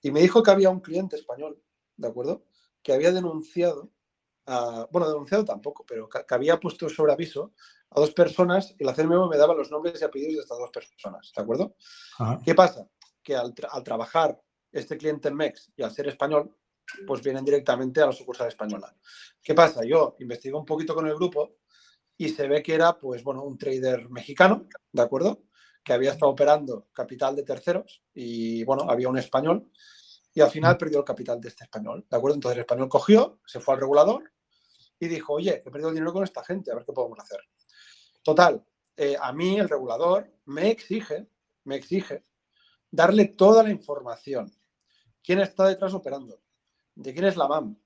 Y me dijo que había un cliente español, ¿de acuerdo? Que había denunciado, bueno, denunciado tampoco, pero que, había puesto sobre aviso a dos personas y la CNMV me daba los nombres y apellidos de estas dos personas, ¿de acuerdo? ¿Qué pasa? Que al, trabajar este cliente en MEX y al ser español, pues vienen directamente a la sucursal española. ¿Qué pasa? Yo investigo un poquito con el grupo y se ve que era, pues bueno, un trader mexicano, ¿de acuerdo? Que había estado operando capital de terceros y, bueno, había un español y al final perdió el capital de este español, ¿de acuerdo? Entonces el español cogió, se fue al regulador y dijo, oye, he perdido el dinero con esta gente, a ver qué podemos hacer. Total, eh, a mí el regulador me exige, me exige darle toda la información. ¿Quién está detrás operando? ¿De quién es la MAM?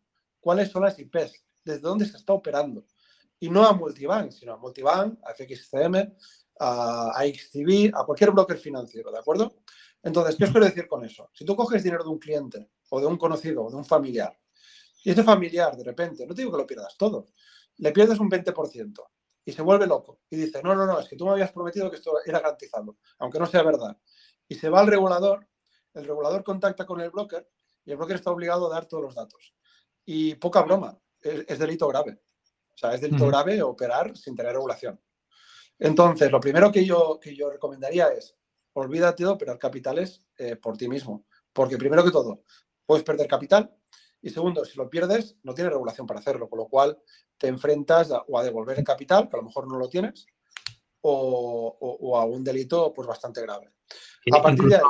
¿Cuáles son las IPs? ¿Desde dónde se está operando? y no a Multibank, sino a Multibank, a FXCM, a, XTB, a cualquier broker financiero, ¿de acuerdo? Entonces, ¿qué os quiero decir con eso? Si tú coges dinero de un cliente o de un conocido o de un familiar y ese familiar de repente, no te digo que lo pierdas todo, le pierdes un 20% y se vuelve loco y dice, no, no, no, es que tú me habías prometido que esto era garantizado, aunque no sea verdad. Y se va al regulador, el regulador contacta con el broker y el broker está obligado a dar todos los datos. Y poca broma, es delito grave. O sea, es delito grave operar sin tener regulación. Entonces, lo primero que yo, que yo recomendaría es, olvídate de operar capitales eh, por ti mismo. Porque primero que todo, puedes perder capital. Y segundo, si lo pierdes, no tienes regulación para hacerlo. Con lo cual, te enfrentas a, o a devolver el capital, que a lo mejor no lo tienes, o, a un delito pues bastante grave. A partir de ahí,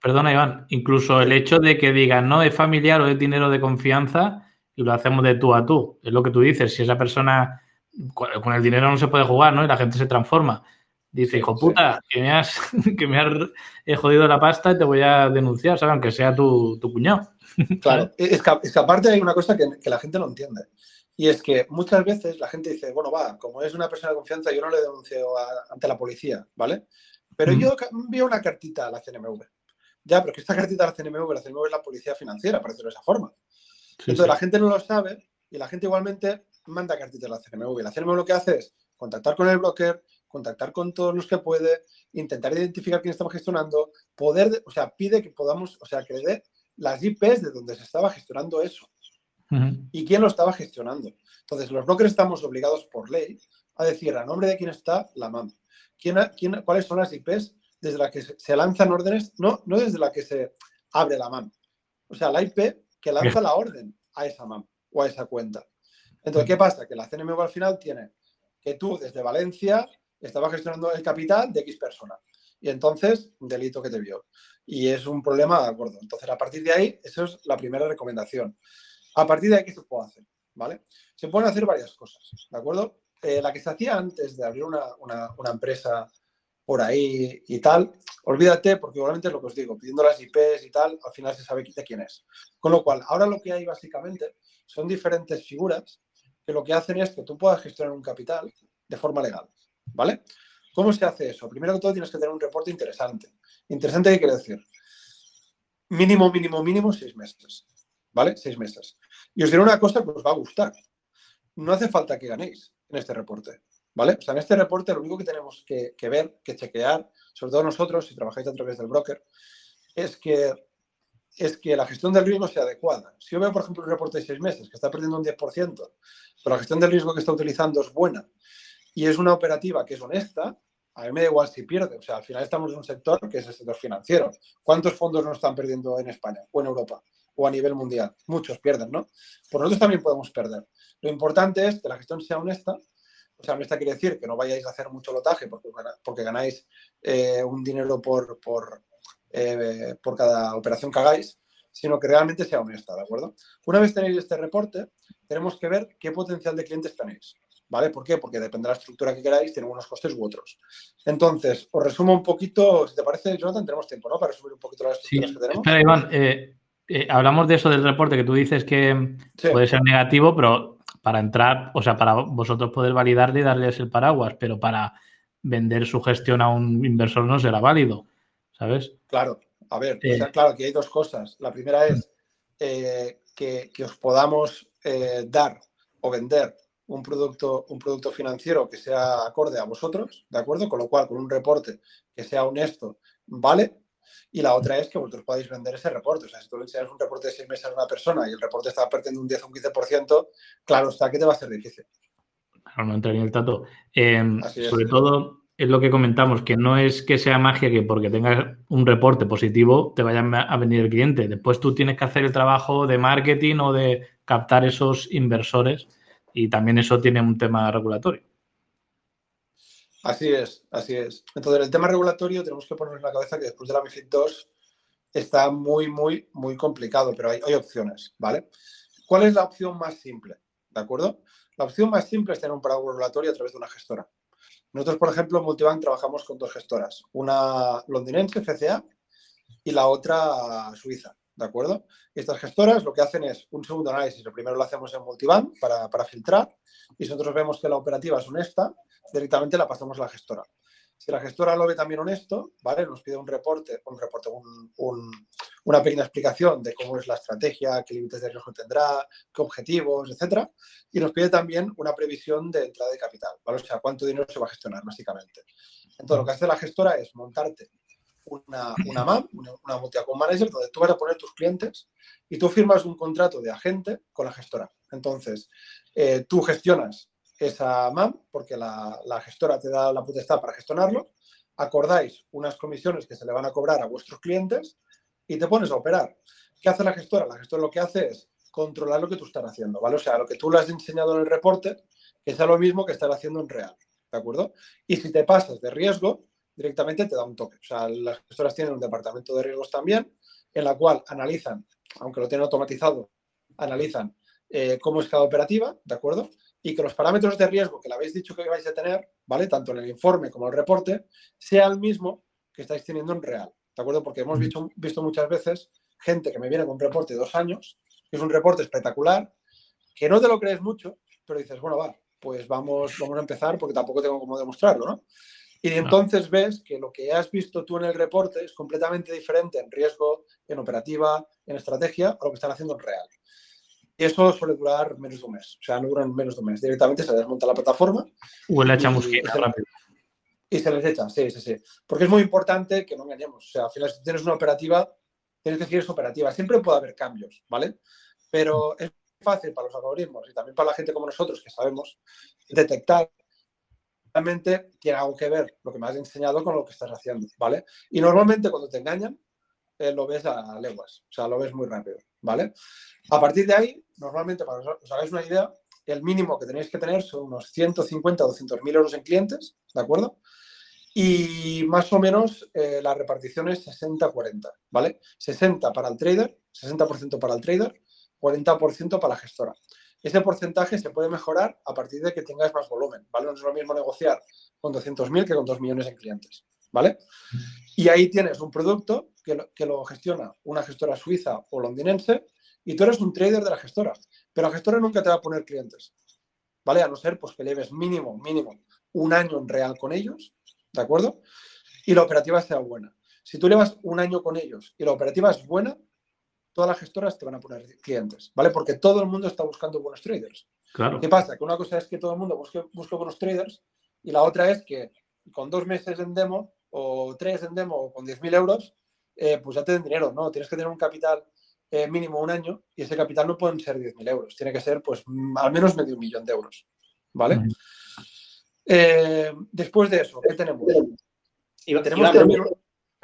Perdona, Iván, incluso el hecho de que digan no es familiar o es dinero de confianza, y lo hacemos de tú a tú. Es lo que tú dices, si esa persona con el dinero no se puede jugar, ¿no? Y la gente se transforma. Dice, hijo puta, que me has, [LAUGHS] que me has jodido la pasta y te voy a denunciar, ¿sabes? Aunque sea tu, tu cuñado. Claro, es que, aparte hay una cosa que, la gente no entiende. Y es que muchas veces la gente dice, bueno, va, como es una persona de confianza, yo no le denuncio ante la policía, ¿vale? Pero yo envío una cartita a la CNMV. Ya, pero que esta cartita a la CNMV, la CNMV es la policía financiera, por decirlo de esa forma. Entonces la gente no lo sabe y la gente igualmente manda cartitas a la CNMV. La CNMV lo que hace es contactar con el broker, contactar con todos los que puede, intentar identificar quién estamos gestionando, poder, o sea, pide que podamos, o sea, que le dé las IPs de donde se estaba gestionando eso y quién lo estaba gestionando. Entonces, los brokers estamos obligados por ley a decir a nombre de quién está la MAM, quién, quién, cuáles son las IPs desde las que se, lanzan órdenes, no, no desde la que se abre la MAM. O sea, la IP que lanza la orden a esa MAM o a esa cuenta. Entonces, ¿qué pasa? Que la CNMV al final tiene que tú desde Valencia estabas gestionando el capital de X persona. Y entonces, un delito que te vio. Y es un problema gordo. Entonces, a partir de ahí, eso es la primera recomendación. A partir de ahí, ¿qué se puede hacer? ¿Vale? Se pueden hacer varias cosas, ¿de acuerdo? Eh, la que se hacía antes de abrir una, empresa por ahí y tal, olvídate, porque igualmente es lo que os digo, pidiendo las IPs y tal, al final se sabe quién es. Con lo cual, ahora lo que hay básicamente son diferentes figuras que lo que hacen es que tú puedas gestionar un capital de forma legal, ¿vale? ¿Cómo se hace eso? Primero que todo tienes que tener un reporte interesante. Interesante, ¿qué quiere decir? Mínimo, mínimo, mínimo seis meses, ¿vale? Seis meses. Y os diré una cosa que os va a gustar. No hace falta que ganéis en este reporte. ¿Vale? En este reporte lo único que tenemos que, ver, que chequear, sobre todo nosotros, si trabajáis a través del broker, es que, es que la gestión del riesgo sea adecuada. Si yo veo, por ejemplo, un reporte de seis meses que está perdiendo un 10%, pero la gestión del riesgo que está utilizando es buena y es una operativa que es honesta, a mí me da igual si pierde. O sea, al final estamos en un sector que es el sector financiero. ¿Cuántos fondos no están perdiendo en España o en Europa o a nivel mundial? Muchos pierden, ¿no? Por nosotros también podemos perder. Lo importante es que la gestión sea honesta O sea, no está quiere decir que no vayáis a hacer mucho lotaje porque, porque ganáis eh, un dinero por, por, eh, por cada operación que hagáis, sino que realmente sea honesta, ¿de acuerdo? Una vez tenéis este reporte, tenemos que ver qué potencial de clientes tenéis. ¿Vale? ¿Por qué? Porque depende de la estructura que queráis, tiene unos costes u otros. Entonces, os resumo un poquito, si te parece, Jonathan, tenemos tiempo, ¿no? Para resumir un poquito las estructuras que tenemos. Espera, Iván, eh, eh, hablamos de eso del reporte que tú dices que puede ser negativo, pero para entrar, o sea, para vosotros poder validarle y darles el paraguas, pero para vender su gestión a un inversor no será válido, ¿sabes? Claro, a ver, eh. claro, aquí hay dos cosas. La primera es que, que, os podamos dar o vender un producto, un producto financiero que sea acorde a vosotros, ¿de acuerdo? Con lo cual, con un reporte que sea honesto, vale. Y la otra es que vosotros podáis vender ese reporte. O sea, si tú le enseñas un reporte de seis meses a una persona y el reporte está perdiendo un 10 o un 15%, claro está que te va a ser difícil. Claro, no entraría en el tato. Em, sobre todo, es lo que comentamos, que no es que sea magia que porque tengas un reporte positivo te vaya a venir el cliente. Después tú tienes que hacer el trabajo de marketing o de captar esos inversores y también eso tiene un tema regulatorio. Así es, así es. Entonces, el tema regulatorio tenemos que poner en la cabeza que después de la MIFID 2 está muy, muy, muy complicado, pero hay, hay opciones, ¿vale? ¿Cuál es la opción más simple? ¿De acuerdo? La opción más simple es tener un paraguas regulatorio a través de una gestora. Nosotros, por ejemplo, en Multibank trabajamos con dos gestoras, una londinense, FCA, y la otra suiza. ¿De acuerdo? estas gestoras lo que hacen es un segundo análisis. El primero lo hacemos en multibank para, para filtrar y si nosotros vemos que la operativa es honesta, directamente la pasamos a la gestora. Si la gestora lo ve también honesto, ¿vale? Nos pide un reporte, un reporte, una pequeña explicación de cómo es la estrategia, qué límites de riesgo tendrá, qué objetivos, etcétera. Y nos pide también una previsión de entrada de capital, ¿vale? O sea, cuánto dinero se va a gestionar, básicamente. Entonces, lo que hace la gestora es montarte una, una MAM, una, una multi-account manager, donde tú vas a poner tus clientes y tú firmas un contrato de agente con la gestora. Entonces, eh, tú gestionas esa MAM porque la, la, gestora te da la potestad para gestionarlo, acordáis unas comisiones que se le van a cobrar a vuestros clientes y te pones a operar. ¿Qué hace la gestora? La gestora lo que hace es controlar lo que tú estás haciendo, ¿vale? O sea, lo que tú le has enseñado en el reporte, que sea lo mismo que estar haciendo en real, ¿de acuerdo? Y si te pasas de riesgo, directamente te da un toque. O sea, las gestoras tienen un departamento de riesgos también, en la cual analizan, aunque lo tienen automatizado, analizan eh, cómo es cada operativa, ¿de acuerdo? Y que los parámetros de riesgo que le habéis dicho que vais a tener, ¿vale? Tanto en el informe como en el reporte, sea el mismo que estáis teniendo en real, ¿de acuerdo? Porque hemos visto, visto muchas veces gente que me viene con un reporte de dos años, que es un reporte espectacular, que no te lo crees mucho, pero dices, bueno, va, pues vamos, vamos a empezar porque tampoco tengo cómo demostrarlo, ¿no? Y entonces ves que lo que has visto tú en el reporte es completamente diferente en riesgo, en operativa, en estrategia, a lo que están haciendo en real. Y eso suele durar menos de un mes. O sea, no duran menos de un mes. Directamente se desmonta la plataforma. O le echa mosquita rápido. Y se les echa, sí, sí, sí. Porque es muy importante que no engañemos. O sea, al final, si tienes una operativa, tienes que decir es operativa. Siempre puede haber cambios, ¿vale? Pero es fácil para los algoritmos y también para la gente como nosotros que sabemos detectar realmente tiene algo que ver lo que me has enseñado con lo que estás haciendo, ¿vale? Y normalmente cuando te engañan, eh, lo ves a leguas, o sea, lo ves muy rápido, ¿vale? A partir de ahí, normalmente, para que os hagáis una idea, el mínimo que tenéis que tener son unos 150 o 200 mil euros en clientes, ¿de acuerdo? Y más o menos eh, la repartición es 60-40, ¿vale? 60 para el trader, 60% para el trader, 40% para la gestora. Ese porcentaje se puede mejorar a partir de que tengas más volumen, ¿vale? No es lo mismo negociar con 200.000 que con 2 millones en clientes, ¿vale? Y ahí tienes un producto que lo, que lo gestiona una gestora suiza o londinense y tú eres un trader de la gestora, pero la gestora nunca te va a poner clientes, ¿vale? A no ser pues que lleves mínimo, mínimo un año en real con ellos, ¿de acuerdo? Y la operativa sea buena. Si tú llevas un año con ellos y la operativa es buena, todas las gestoras te van a poner clientes, ¿vale? Porque todo el mundo está buscando buenos traders. Claro. ¿Qué pasa? Que una cosa es que todo el mundo busque, busque buenos traders y la otra es que con dos meses en demo o tres en demo o con 10.000 euros, eh, pues ya te den dinero, ¿no? Tienes que tener un capital eh, mínimo un año y ese capital no pueden ser 10.000 euros, tiene que ser pues al menos medio millón de euros, ¿vale? Eh, después de eso, ¿qué tenemos? Y, tenemos Iván,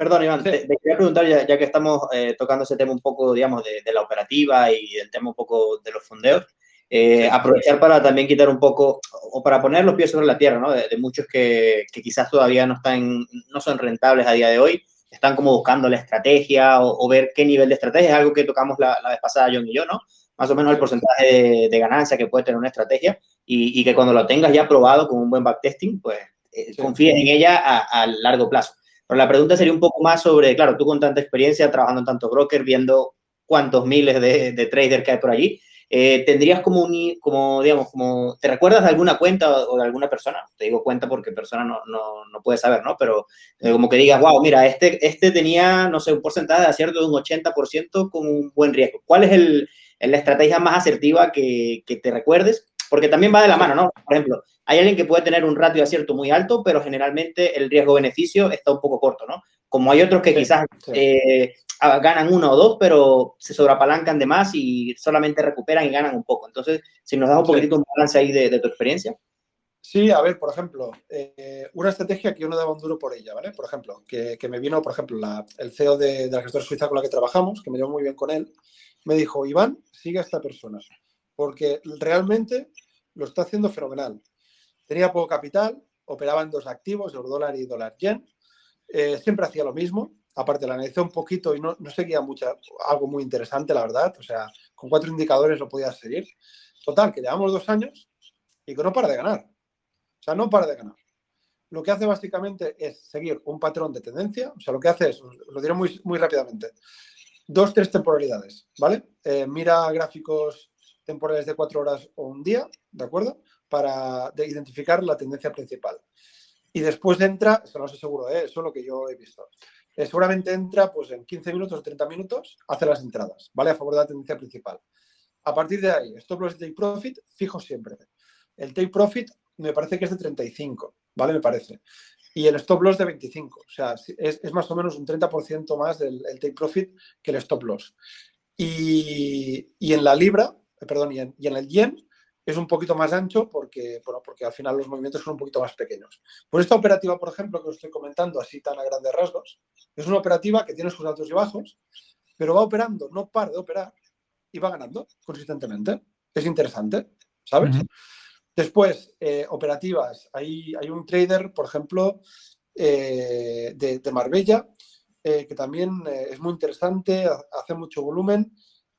Perdón, Iván, te, quería preguntar, ya, que estamos eh, tocando ese tema un poco, digamos, de, la operativa y el tema un poco de los fondeos, Eh, aprovechar para también quitar un poco, o para poner los pies sobre la tierra, ¿no? De, muchos que, que, quizás todavía no, están, no son rentables a día de hoy, están como buscando la estrategia o, ver qué nivel de estrategia, es algo que tocamos la, vez pasada John y yo, ¿no? Más o menos el porcentaje de, ganancia que puede tener una estrategia y, y, que cuando lo tengas ya probado con un buen backtesting, pues eh, confíes en ella a, a largo plazo. Pero la pregunta sería un poco más sobre, claro, tú con tanta experiencia trabajando en tanto broker, viendo cuántos miles de, de traders que hay por allí, eh, ¿tendrías como un, como, digamos, como, ¿te recuerdas de alguna cuenta o de alguna persona? Te digo cuenta porque persona no, no, no puede saber, ¿no? Pero eh, como que digas, wow, mira, este, este tenía, no sé, un porcentaje de acierto de un 80% con un buen riesgo. ¿Cuál es el, la estrategia más asertiva que, que te recuerdes? Porque también va de la mano, ¿no? Por ejemplo, hay alguien que puede tener un ratio de acierto muy alto, pero generalmente el riesgo-beneficio está un poco corto, ¿no? Como hay otros que quizás eh, ganan uno o dos, pero se sobreapalancan de más y solamente recuperan y ganan un poco. Entonces, si nos das un poquitito un balance ahí de, tu experiencia. Sí, a ver, por ejemplo, eh, una estrategia que yo no daba un duro por ella, ¿vale? Por ejemplo, que, me vino, por ejemplo, el CEO de, de la gestora suiza con la que trabajamos, que me llevó muy bien con él, me dijo, Iván, sigue a esta persona, porque realmente lo está haciendo fenomenal. Tenía poco capital, operaba en dos activos, euro dólar y dólar yen. Eh, siempre hacía lo mismo. Aparte, la analicé un poquito y no, no seguía mucha, algo muy interesante, la verdad. O sea, con cuatro indicadores lo podía seguir. Total, que llevamos dos años y que no para de ganar. O sea, no para de ganar. Lo que hace básicamente es seguir un patrón de tendencia. O sea, lo que hace es, lo diré muy, muy rápidamente, dos, tres temporalidades, ¿vale? Eh, mira gráficos temporales de cuatro horas o un día, ¿de acuerdo? Para identificar la tendencia principal. Y después entra, eso no sé seguro, ¿eh? eso es lo que yo he visto. Eh, seguramente entra pues en 15 minutos o 30 minutos, hace las entradas, ¿vale? A favor de la tendencia principal. A partir de ahí, stop loss y take profit, fijo siempre. El take profit me parece que es de 35, ¿vale? Me parece. Y el stop loss de 25. O sea, es, más o menos un 30% más del take profit que el stop loss. Y, en la libra, perdón, y en, el yen es un poquito más ancho porque, bueno, porque al final los movimientos son un poquito más pequeños. Por esta operativa, por ejemplo, que os estoy comentando así tan a grandes rasgos, es una operativa que tiene sus altos y bajos, pero va operando, no para de operar y va ganando consistentemente. Es interesante, ¿sabes? Después, eh, operativas. Hay, hay un trader, por ejemplo, eh, de, Marbella, que también es muy interesante, hace mucho volumen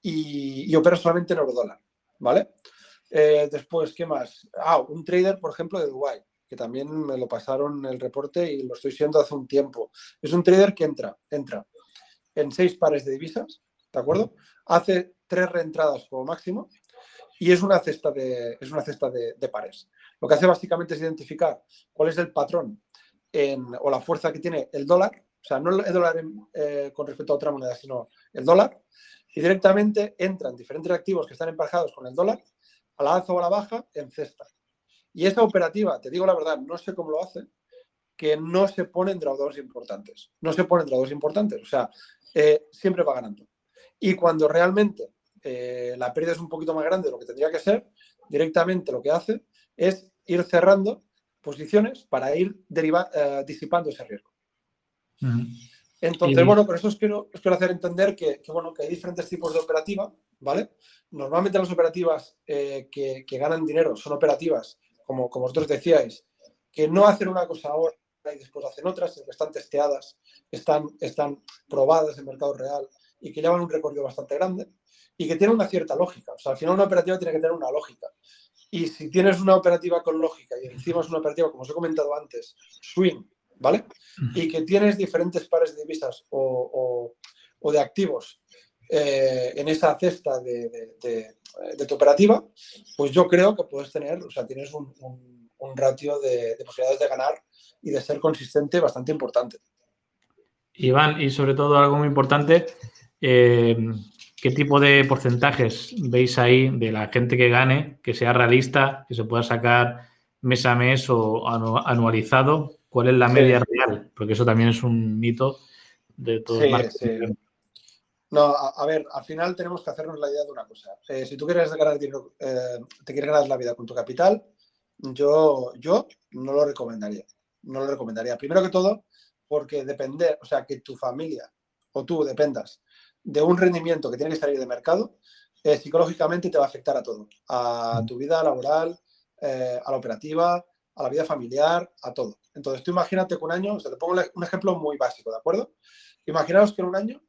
y, opera solamente en eurodólar, ¿vale? Eh, después, ¿qué más? Ah, un trader, por ejemplo, de Dubai, que también me lo pasaron el reporte y lo estoy siendo hace un tiempo. Es un trader que entra, entra en seis pares de divisas, ¿de acuerdo? Hace tres reentradas como máximo y es una cesta de, es una cesta de, pares. Lo que hace básicamente es identificar cuál es el patrón o la fuerza que tiene el dólar, o sea, no el dólar eh, con respecto a otra moneda, sino el dólar, y directamente entran diferentes activos que están emparejados con el dólar a la alza o a la baja en cesta. Y esta operativa, te digo la verdad, no sé cómo lo hace, que no se ponen draudores importantes. No se ponen draudores importantes. O sea, eh, siempre va ganando. Y cuando realmente eh, la pérdida es un poquito más grande de lo que tendría que ser, directamente lo que hace es ir cerrando posiciones para ir eh, disipando ese riesgo. Entonces, bueno, por eso os quiero, quiero hacer entender que, bueno, que hay diferentes tipos de operativa, ¿vale? Normalmente las operativas eh, que, ganan dinero son operativas, como, como vosotros decíais, que no hacen una cosa ahora y después hacen otras, que están testeadas, están, están probadas en mercado real y que llevan un recorrido bastante grande y que tienen una cierta lógica. O sea, al final una operativa tiene que tener una lógica. Y si tienes una operativa con lógica y encima es una operativa, como os he comentado antes, swing, ¿vale? Y que tienes diferentes pares de divisas o, de activos eh, en esa cesta de, tu operativa, pues yo creo que puedes tener, o sea, tienes un, ratio de, posibilidades de ganar y de ser consistente bastante importante. Iván, y sobre todo algo muy importante, eh, ¿qué tipo de porcentajes veis ahí de la gente que gane, que sea realista, que se pueda sacar mes a mes o anualizado cuál es la media real, porque eso también es un mito de todo el sí. No, a, ver, al final tenemos que hacernos la idea de una cosa. Eh, si tú quieres ganar dinero, eh, te quieres ganar la vida con tu capital, yo, yo no lo recomendaría. No lo recomendaría. Primero que todo, porque depender, o sea, que tu familia o tú dependas de un rendimiento que tiene que salir de mercado, eh, psicológicamente te va a afectar a todo, a tu vida laboral, eh, a la operativa, a la vida familiar, a todo. Entonces, tú imagínate que un año, o sea, te pongo un ejemplo muy básico, ¿de acuerdo? Imaginaos que en un año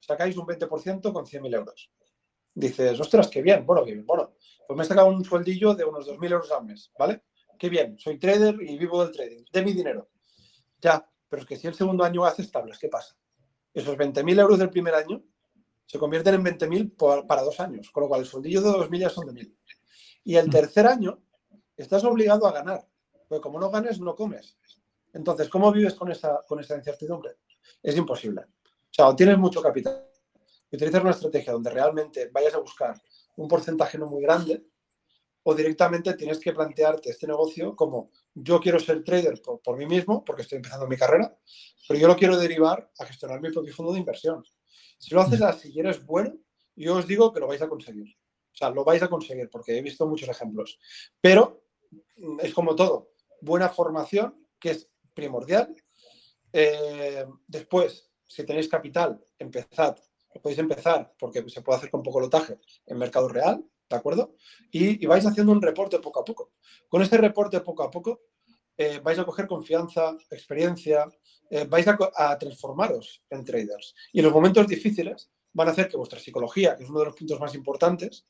sacáis un 20% con 100.000 euros. Dices, ostras, qué bien, bueno, bien. Bueno, pues me he sacado un sueldillo de unos 2.000 euros al mes, ¿vale? Qué bien, soy trader y vivo del trading, de mi dinero. Ya, pero es que si el segundo año hace estables, ¿qué pasa? Esos 20.000 euros del primer año se convierten en 20.000 para dos años, con lo cual el sueldillo de 2.000 ya son de 1.000. Y el tercer año estás obligado a ganar, como no ganes, no comes. Entonces, ¿cómo vives con esa, con esa incertidumbre? Es imposible. O sea, o tienes mucho capital y utilizas una estrategia donde realmente vayas a buscar un porcentaje no muy grande, o directamente tienes que plantearte este negocio como yo quiero ser trader por, mí mismo, porque estoy empezando mi carrera, pero yo lo quiero derivar a gestionar mi propio fondo de inversión. Si lo haces así y eres bueno, yo os digo que lo vais a conseguir. O sea, lo vais a conseguir porque he visto muchos ejemplos. Pero mm, es como todo, buena formación, que es primordial. Eh, después, si tenéis capital, empezad. Podéis empezar porque se puede hacer con poco lotaje en mercado real, ¿de acuerdo? Y, vais haciendo un reporte poco a poco. Con este reporte poco a poco eh, vais a coger confianza, experiencia, eh, vais a, transformaros en traders. Y los momentos difíciles van a hacer que vuestra psicología, que es uno de los puntos más importantes,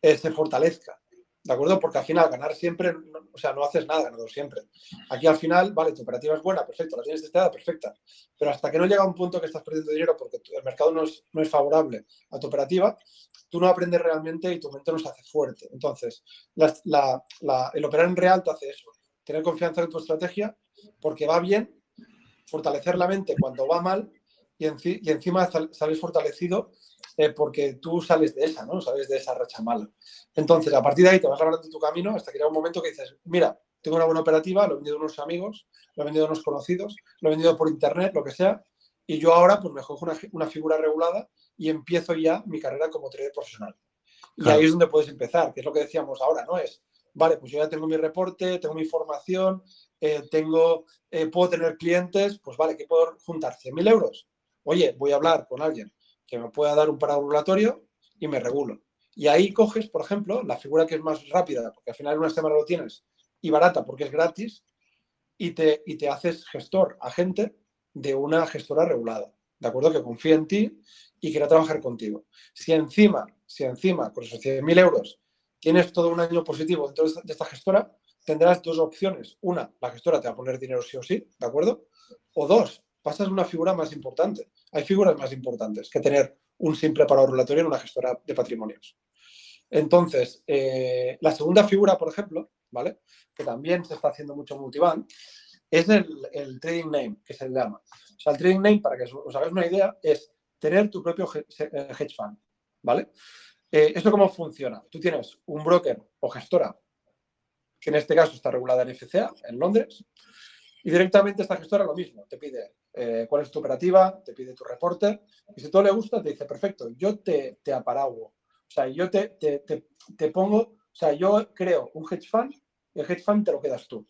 se fortalezca. ¿De acuerdo? Porque al final ganar siempre, o sea, no haces nada ganador siempre. Aquí al final, vale, tu operativa es buena, perfecto, la tienes testada, perfecta. Pero hasta que no llega un punto que estás perdiendo dinero porque el mercado no es, no es favorable a tu operativa, tú no aprendes realmente y tu mente no se hace fuerte. Entonces, el operar en real te hace eso, tener confianza en tu estrategia porque va bien, fortalecer la mente cuando va mal y, y encima sales fortalecido eh, porque tú sales de esa, ¿no? Sales de esa racha mala. Entonces, a partir de ahí te vas de tu camino hasta que llega un momento que dices, mira, tengo una buena operativa, lo he vendido a unos amigos, lo he vendido a unos conocidos, lo he vendido por internet, lo que sea, y yo ahora pues me cojo una, figura regulada y empiezo ya mi carrera como trader profesional. Y ahí es donde puedes empezar, que es lo que decíamos ahora, ¿no? Es, vale, pues yo ya tengo mi reporte, tengo mi información, eh, tengo, eh, puedo tener clientes, pues vale, que puedo juntar 100.000 euros. Oye, voy a hablar con alguien que me pueda dar un pararegulatorio y me regulo. Y ahí coges, por ejemplo, la figura que es más rápida, porque al final en una semana lo tienes, y barata porque es gratis, y te, y te haces gestor, agente de una gestora regulada, ¿de acuerdo? Que confía en ti y quiera trabajar contigo. Si encima, si encima con esos 100.000 euros tienes todo un año positivo dentro de esta gestora, tendrás dos opciones. Una, la gestora te va a poner dinero sí o sí, ¿de acuerdo? O dos, pasas a una figura más importante. Hay figuras más importantes que tener un simple paro regulatorio en una gestora de patrimonios. Entonces, eh, la segunda figura, por ejemplo, ¿vale? Que también se está haciendo mucho multibank, es el, trading name, que se llama. O sea, el trading name, para que os hagáis una idea, es tener tu propio eh, hedge fund, ¿vale? Eh, ¿Esto cómo funciona? Tú tienes un broker o gestora, que en este caso está regulada en FCA, en Londres, y directamente esta gestora lo mismo, te pide eh, cuál es tu operativa, te pide tu reporte, y si todo le gusta, te dice, perfecto, yo te, te aparago. O sea, yo te, te, te, pongo, o sea, yo creo un hedge fund y el hedge fund te lo quedas tú.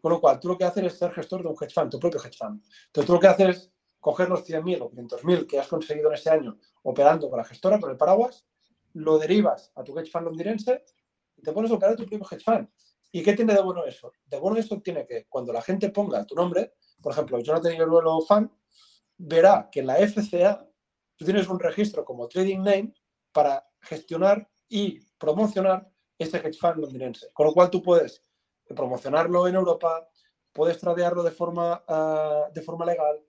Con lo cual, tú lo que haces es ser gestor de un hedge fund, tu propio hedge fund. Entonces, tú lo que haces es coger los 100.000 o 500.000 que has conseguido en ese año operando con la gestora, con el paraguas, lo derivas a tu hedge fund londinense y te pones a operar tu propio hedge fund. ¿Y qué tiene de bueno eso? De bueno eso tiene que cuando la gente ponga tu nombre, por ejemplo, Jonathan Iruelo Fan, verá que en la FCA tú tienes un registro como trading name para gestionar y promocionar ese hedge fund londinense. Con lo cual tú puedes promocionarlo en Europa, puedes tradearlo de forma, ah, de forma legal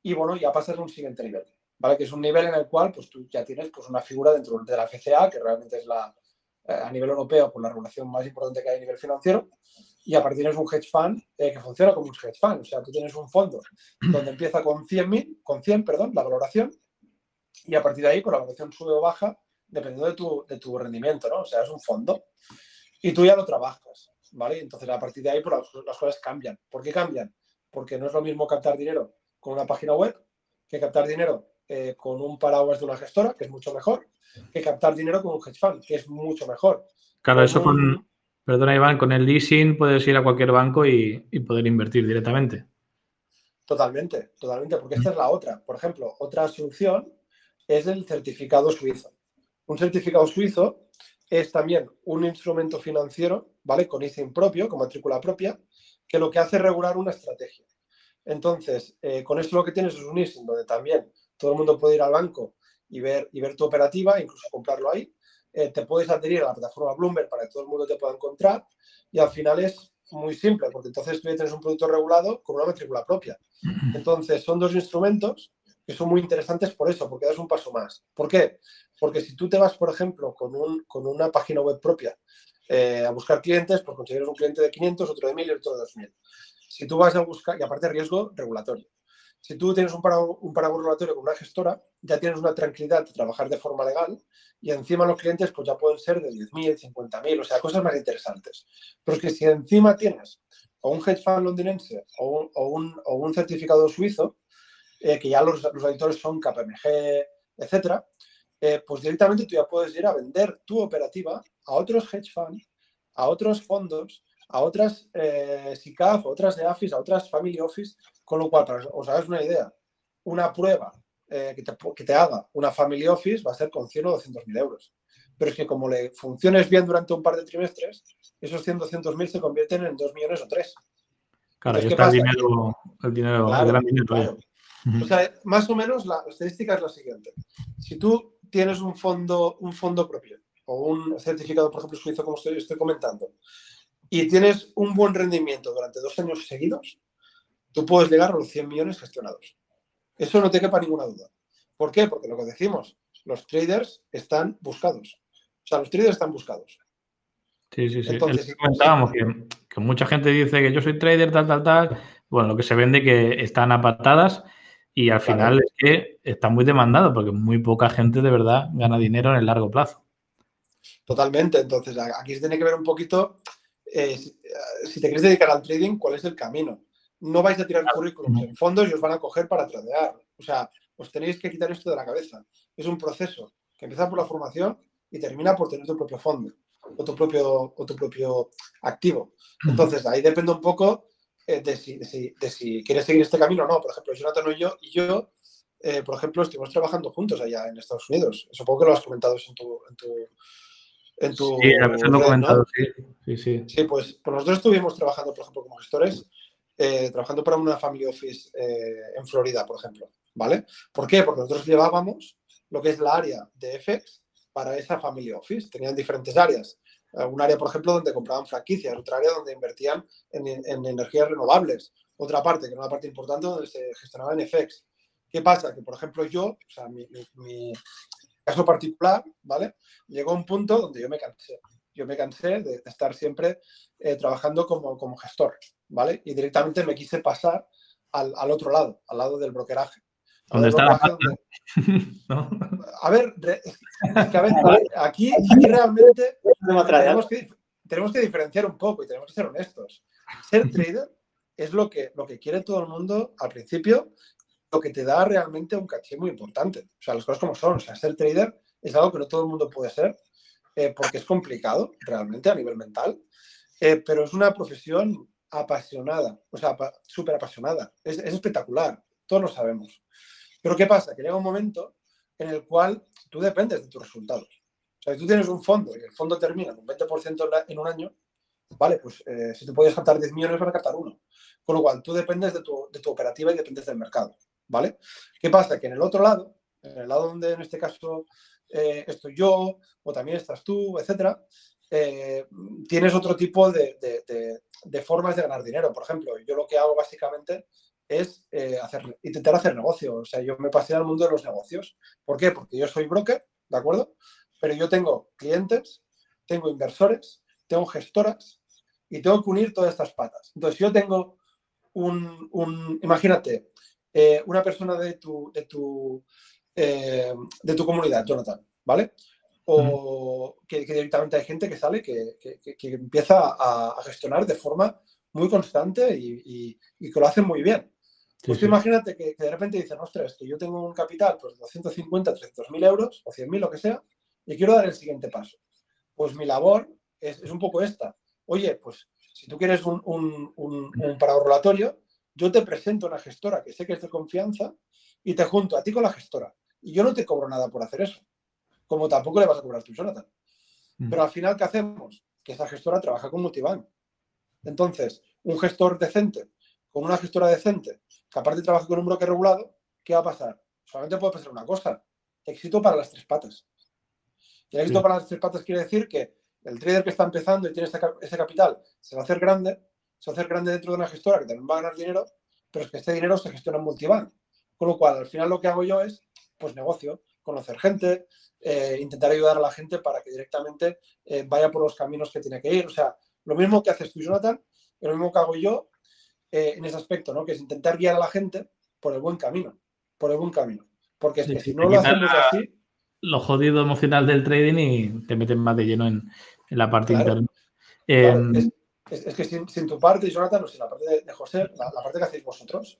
y bueno, ya pasas a un siguiente nivel, ¿vale? Que es un nivel en el cual pues tú ya tienes pues una figura dentro de la FCA, que realmente es la, eh, a nivel europeo, por pues, la regulación más importante que hay a nivel financiero, y aparte tienes un hedge fund eh, que funciona como un hedge fund, o sea, tú tienes un fondo donde empieza con 100, con 100, perdón, la valoración, y a partir de ahí, por pues, la valoración sube o baja, dependiendo de tu, de tu rendimiento, ¿no? O sea, es un fondo, y tú ya lo trabajas. ¿vale? Entonces, a partir de ahí, pues, las, cosas cambian. ¿Por qué cambian? Porque no es lo mismo captar dinero con una página web que captar dinero eh, con un paraguas de una gestora, que es mucho mejor, que captar dinero con un hedge fund, que es mucho mejor. Claro, eso con, perdona Iván, con el leasing puedes ir a cualquier banco y, poder invertir directamente. Totalmente, totalmente, porque esta es la otra. Por ejemplo, otra solución es el certificado suizo. Un certificado suizo es también un instrumento financiero, ¿vale? Con ISIN propio, con matrícula propia, que lo que hace es regular una estrategia. Entonces, eh, con esto lo que tienes es un ISIN donde también todo el mundo puede ir al banco y ver, y ver tu operativa, incluso comprarlo ahí. Eh, te puedes adherir a la plataforma Bloomberg para que todo el mundo te pueda encontrar y al final es muy simple, porque entonces tú ya tienes un producto regulado con una matrícula propia. Entonces, son dos instrumentos que son muy interesantes por eso, porque das un paso más. ¿Por qué? Porque si tú te vas, por ejemplo, con, un, con una página web propia eh, a buscar clientes, pues conseguirás un cliente de 500, otro de 1000 y otro de 2000. Si tú vas a buscar, y aparte riesgo regulatorio, si tú tienes un paraguas, un regulatorio con una gestora, ya tienes una tranquilidad de trabajar de forma legal y encima los clientes pues ya pueden ser de 10.000, 50.000, o sea, cosas más interesantes. Pero es que si encima tienes o un hedge fund londinense o un, o un, certificado suizo, eh, que ya los, los editores son KPMG, etcétera, eh, pues directamente tú ya puedes ir a vender tu operativa a otros hedge funds, a otros fondos, a otras eh, SICAF, a otras EAFIS, a otras Family Office, con lo cual, para os hagáis una idea, una prueba eh, que, te, que, te, haga una Family Office va a ser con 100 o 200 mil euros. Pero es que como le funciones bien durante un par de trimestres, esos 100 200 mil se convierten en 2 millones o 3. Claro, Entonces, está el dinero, el dinero, claro, el gran dinero. Claro. O sea, más o menos la estadística es la siguiente. Si tú tienes un fondo, un fondo propio o un certificado, por ejemplo, suizo, como estoy, estoy comentando, y tienes un buen rendimiento durante dos años seguidos, tú puedes llegar a los 100 millones gestionados. Eso no te quepa ninguna duda. ¿Por qué? Porque lo que decimos, los traders están buscados. O sea, los traders están buscados. Sí, sí, sí. Entonces, comentábamos que, que, mucha gente dice que yo soy trader, tal, tal, tal. Bueno, lo que se vende que están a patadas y al final es que está muy demandado porque muy poca gente de verdad gana dinero en el largo plazo. Totalmente. Entonces, aquí se tiene que ver un poquito, eh, si te quieres dedicar al trading, cuál es el camino. No vais a tirar currículums en fondos y os van a coger para tradear. O sea, os tenéis que quitar esto de la cabeza. Es un proceso que empieza por la formación y termina por tener tu propio fondo o tu propio, o tu propio activo. Entonces, ahí depende un poco eh, de, si, de, si, de, si, quieres seguir este camino o no. Por ejemplo, Jonathan y yo, y yo eh, por ejemplo, estuvimos trabajando juntos allá en Estados Unidos. Supongo que lo has comentado en tu... En tu, en tu sí, a veces lo he comentado, ¿no? sí, sí, sí. Sí, pues, pues, nosotros estuvimos trabajando, por ejemplo, como gestores, eh, trabajando para una family office eh, en Florida, por ejemplo, ¿vale? ¿Por qué? Porque nosotros llevábamos lo que es la área de FX para esa family office. Tenían diferentes áreas. Un área, por ejemplo, donde compraban franquicias, otra área donde invertían en, en energías renovables, otra parte, que era una parte importante, donde se gestionaba en FX. ¿Qué pasa? Que, por ejemplo, yo, o sea, mi, mi, mi, caso particular, ¿vale? Llegó a un punto donde yo me cansé. Yo me cansé de, estar siempre eh, trabajando como, como, gestor, ¿vale? Y directamente me quise pasar al, al otro lado, al lado del brokeraje. ¿Dónde está la donde... [LAUGHS] ¿No? A ver, es que a [LAUGHS] ver, aquí, aquí realmente tenemos que, tenemos que diferenciar un poco y tenemos que ser honestos. Ser [LAUGHS] trader es lo que, lo que quiere todo el mundo al principio lo que te da realmente un caché muy importante. O sea, las cosas como son. O sea, ser trader es algo que no todo el mundo puede ser eh, porque es complicado realmente a nivel mental, eh, pero es una profesión apasionada, o sea, súper apasionada. Es, es, espectacular, todos lo sabemos. Pero ¿qué pasa? Que llega un momento en el cual tú dependes de tus resultados. O sea, si tú tienes un fondo y el fondo termina con 20% en un año, vale, pues eh, si tú puedes captar 10 millones, vas a captar uno. Con lo cual, tú dependes de tu, de tu operativa y dependes del mercado. ¿Vale? ¿Qué pasa? Que en el otro lado, en el lado donde en este caso eh, estoy yo, o también estás tú, etcétera, eh, tienes otro tipo de, de, formas de ganar dinero. Por ejemplo, yo lo que hago básicamente es eh, intentar hacer negocio. O sea, yo me pasé al mundo de los negocios. ¿Por qué? Porque yo soy broker, ¿de acuerdo? Pero yo tengo clientes, tengo inversores, tengo gestoras y tengo que unir todas estas patas. Entonces, yo tengo un imagínate, eh, una persona de tu, de tu, eh, de tu comunidad, Jonathan, ¿vale? O que, que, directamente hay gente que sale que, que, que empieza a, a, gestionar de forma muy constante y, y, y que lo hacen muy bien. Pues sí, tú sí. imagínate que, de repente dicen, ostras, que yo tengo un capital pues, de 250, 300 mil euros o 100 mil, lo que sea, y quiero dar el siguiente paso. Pues mi labor es, es un poco esta. Oye, pues si tú quieres un, un, un, un yo te presento una gestora que sé que es de confianza y te junto a ti con la gestora. Y yo no te cobro nada por hacer eso. como tampoco le vas a cobrar tú, Jonathan. Mm. Pero al final, ¿qué hacemos? Que esa gestora trabaja con Multibank. Entonces, un gestor decente, con una gestora decente, que aparte trabaja con un broker regulado, ¿qué va a pasar? Solamente puede pasar una cosa, éxito para las tres patas. Y el éxito para las tres patas quiere decir que el trader que está empezando y tiene ese, capital se va a hacer grande, se hacer grande dentro de una gestora que también va a ganar dinero, pero es que este dinero se gestiona en multibank. Con lo cual, al final lo que hago yo es, pues negocio, conocer gente, eh, intentar ayudar a la gente para que directamente eh, vaya por los caminos que tiene que ir. O sea, lo mismo que haces tú, Jonathan, lo mismo que hago yo eh, en ese aspecto, ¿no? Que es intentar guiar a la gente por el buen camino, por el buen camino. Porque es que si no lo hacemos así... Lo jodido emocional del trading y te meten más de lleno en, la parte interna. Em, es, que sin, tu parte, Jonathan, o sea, la parte de, José, la, parte que hacéis vosotros,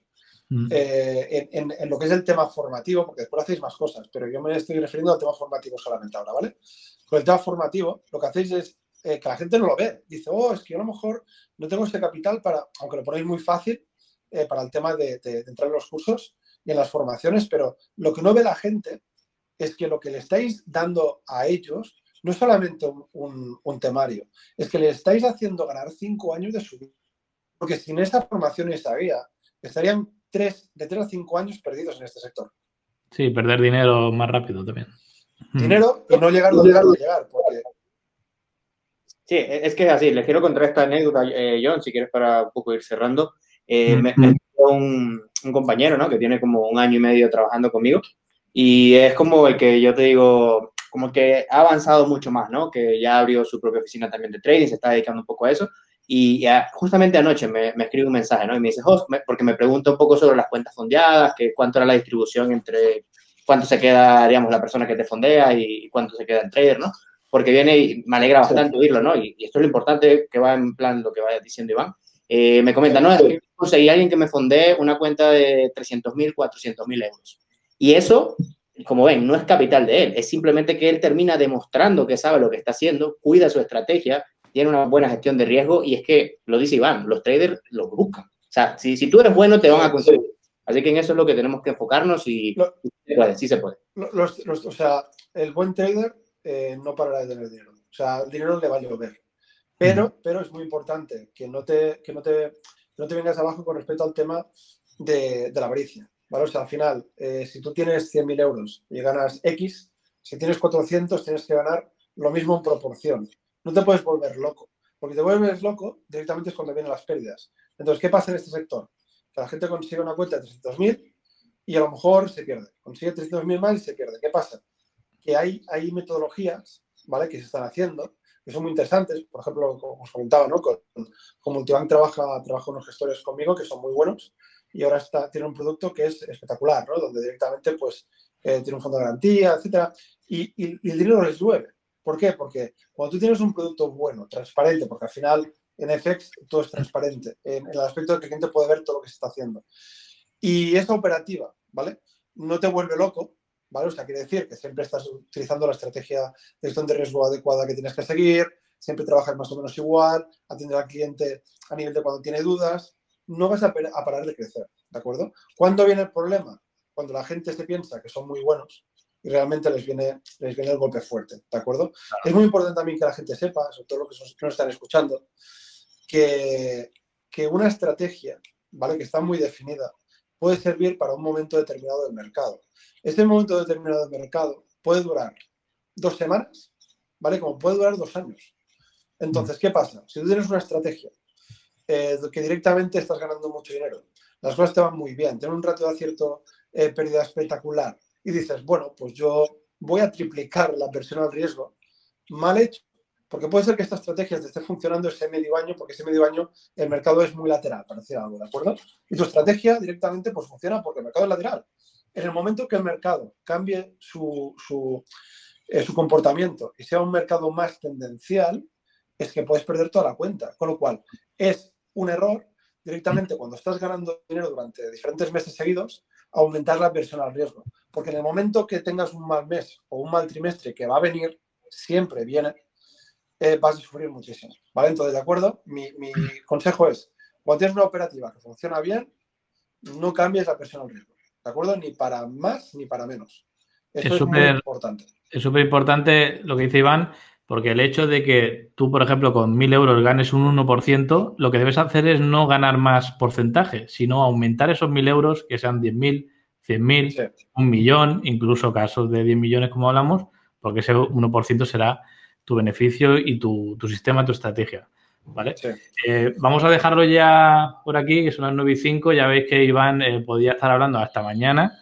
mm. eh, en, lo que es el tema formativo, porque después hacéis más cosas, pero yo me estoy refiriendo al tema formativo solamente ahora, ¿vale? Con el tema formativo, lo que hacéis es eh, que la gente no lo ve. Dice, oh, es que yo a lo mejor no tengo este capital para, aunque lo ponéis muy fácil, eh, para el tema de, entrar en los cursos y en las formaciones, pero lo que no ve la gente es que lo que le estáis dando a ellos no es solamente un, temario, es que le estáis haciendo ganar cinco años de su vida. Porque sin esta formación y esta guía, estarían tres, de tres a cinco años perdidos en este sector. Sí, perder dinero más rápido también. Dinero y no llegar donde llegar, porque Sí, e, es que es así. Les quiero contar esta anécdota, eh, John, si quieres para un poco ir cerrando. Eh, me, me un, un, compañero, ¿no? Que tiene como un año y medio trabajando conmigo y es como el que yo te digo, como que ha avanzado mucho más, ¿no? Que ya abrió su propia oficina también de trading, se está dedicando un poco a eso. Y justamente anoche me, me, escribe un mensaje, ¿no? Y me dice, Jos, porque me pregunta un poco sobre las cuentas fondeadas, que cuánto era la distribución entre cuánto se queda, digamos, la persona que te fondea y cuánto se queda el trader, ¿no? porque viene y me alegra bastante oírlo, ¿no? Y, esto es lo importante que va en plan lo que vaya diciendo Iván. Eh, me comenta, no, conseguí a alguien que me fondee una cuenta de 300.000, 400.000 euros. Y eso, como ven, no es capital de él, es simplemente que él termina demostrando que sabe lo que está haciendo, cuida su estrategia, tiene una buena gestión de riesgo y es que, lo dice Iván, los traders lo buscan. O sea, si, si tú eres bueno, te van a conseguir. Así que en eso es lo que tenemos que enfocarnos y, sí se puede. o sea, el buen trader eh, no parará de tener dinero. O sea, el dinero le va a llover. Pero, pero es muy importante que no te, que no te, no te vengas abajo con respecto al tema de, la avaricia. O sea, al final, eh, si tú tienes 100.000 euros y ganas X, si tienes 400 tienes que ganar lo mismo en proporción. No te puedes volver loco. Porque te vuelves loco directamente es cuando vienen las pérdidas. Entonces, ¿qué pasa en este sector? Que la gente consigue una cuenta de 300.000 y a lo mejor se pierde. Consigue 300.000 más y se pierde. ¿Qué pasa? que hay, hay metodologías ¿vale? que se están haciendo que son muy interesantes. Por ejemplo, como os comentaba, ¿no? con, con trabaja, trabaja unos gestores conmigo que son muy buenos y ahora está, tiene un producto que es espectacular, ¿no? donde directamente pues, eh, tiene un fondo de garantía, etcétera, y, el dinero les llueve. ¿Por qué? Porque cuando tú tienes un producto bueno, transparente, porque al final en FX todo es transparente, en, el aspecto de que el cliente puede ver todo lo que se está haciendo. Y esta operativa, ¿vale? No te vuelve loco, ¿vale? O sea, quiere decir que siempre estás utilizando la estrategia de gestión de riesgo adecuada que tienes que seguir, siempre trabajas más o menos igual, atender al cliente a nivel de cuando tiene dudas, no vas a, parar de crecer, ¿de acuerdo? ¿Cuándo viene el problema? Cuando la gente se piensa que son muy buenos y realmente les viene, les viene el golpe fuerte, ¿de acuerdo? Es muy importante también que la gente sepa, sobre todo los que nos están escuchando, que, que una estrategia, ¿vale? Que está muy definida, puede servir para un momento determinado del mercado. Este momento determinado del mercado puede durar dos semanas, ¿vale? Como puede durar dos años. Entonces, ¿qué pasa? Si tú tienes una estrategia que directamente estás ganando mucho dinero, las cosas te van muy bien, tienes un ratio de acierto eh, pérdida espectacular y dices, bueno, pues yo voy a triplicar la versión al riesgo, mal hecho, porque puede ser que esta estrategia te esté funcionando ese medio año, porque ese medio año el mercado es muy lateral, para decir algo, ¿de acuerdo? Y tu estrategia directamente pues funciona porque el mercado es lateral. En el momento que el mercado cambie su, su, eh, su comportamiento y sea un mercado más tendencial, es que puedes perder toda la cuenta. Con lo cual, es un error directamente cuando estás ganando dinero durante diferentes meses seguidos, aumentar la versión al riesgo. Porque en el momento que tengas un mal mes o un mal trimestre que va a venir, siempre viene, eh, vas a sufrir muchísimo. ¿Vale? Entonces, ¿de acuerdo? Mi, consejo es, cuando tienes una operativa que funciona bien, no cambies la presión al riesgo. ¿De acuerdo? Ni para más ni para menos. Es, muy importante. Es súper importante lo que dice Iván, porque el hecho de que tú, por ejemplo, con 1.000 euros ganes un 1%, lo que debes hacer es no ganar más porcentaje, sino aumentar esos 1.000 euros, que sean 10.000, 100.000, un millón, incluso casos de 10 millones como hablamos, porque ese 1% será tu beneficio y tu, sistema, tu estrategia. ¿Vale? Eh, vamos a dejarlo ya por aquí, que son las 9 y 5. Ya veis que Iván eh, podía estar hablando hasta mañana.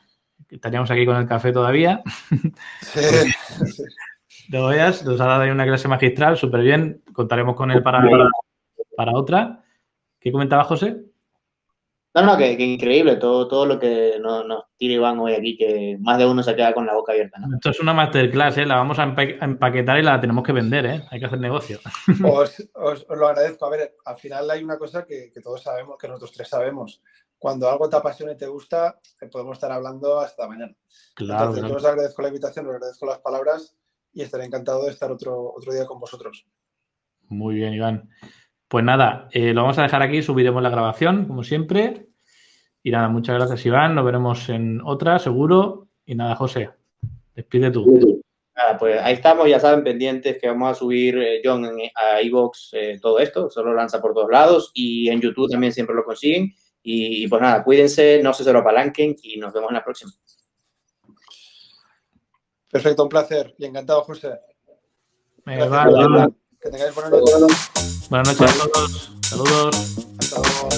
Estaríamos aquí con el café todavía. [LAUGHS] Sí. [LAUGHS] Lo veas, nos ha dado ahí una clase magistral, súper bien. Contaremos con él para, para otra. ¿Qué comentaba José? No, no, que, increíble todo, todo lo que nos, nos, tira Iván hoy aquí, que más de uno se queda con la boca abierta. Esto es una masterclass, ¿eh? la vamos a empaquetar y la tenemos que vender, ¿eh? hay que hacer negocio. [LAUGHS] Os, os, lo agradezco. A ver, al final hay una cosa que, que, todos sabemos, que nosotros tres sabemos. Cuando algo te apasiona y te gusta, eh, podemos estar hablando hasta mañana. Claro, Entonces, yo os agradezco la invitación, os agradezco las palabras y estaré encantado de estar otro, otro día con vosotros. Muy bien, Iván. Pues nada, eh, lo vamos a dejar aquí, subiremos la grabación, como siempre. Y nada, muchas gracias, Iván. Nos veremos en otra, seguro. Y nada, José, despide tú. Nada, pues ahí estamos, ya saben, pendientes que vamos a subir eh, John a iVoox eh, todo esto, solo lanza por todos lados y en YouTube también siempre lo consiguen. Y, pues nada, cuídense, no se se lo apalanquen y nos vemos en la próxima. Perfecto, un placer y encantado, José. que tengáis buenas noches. Buenas noches a todos. Saludos. Hasta luego.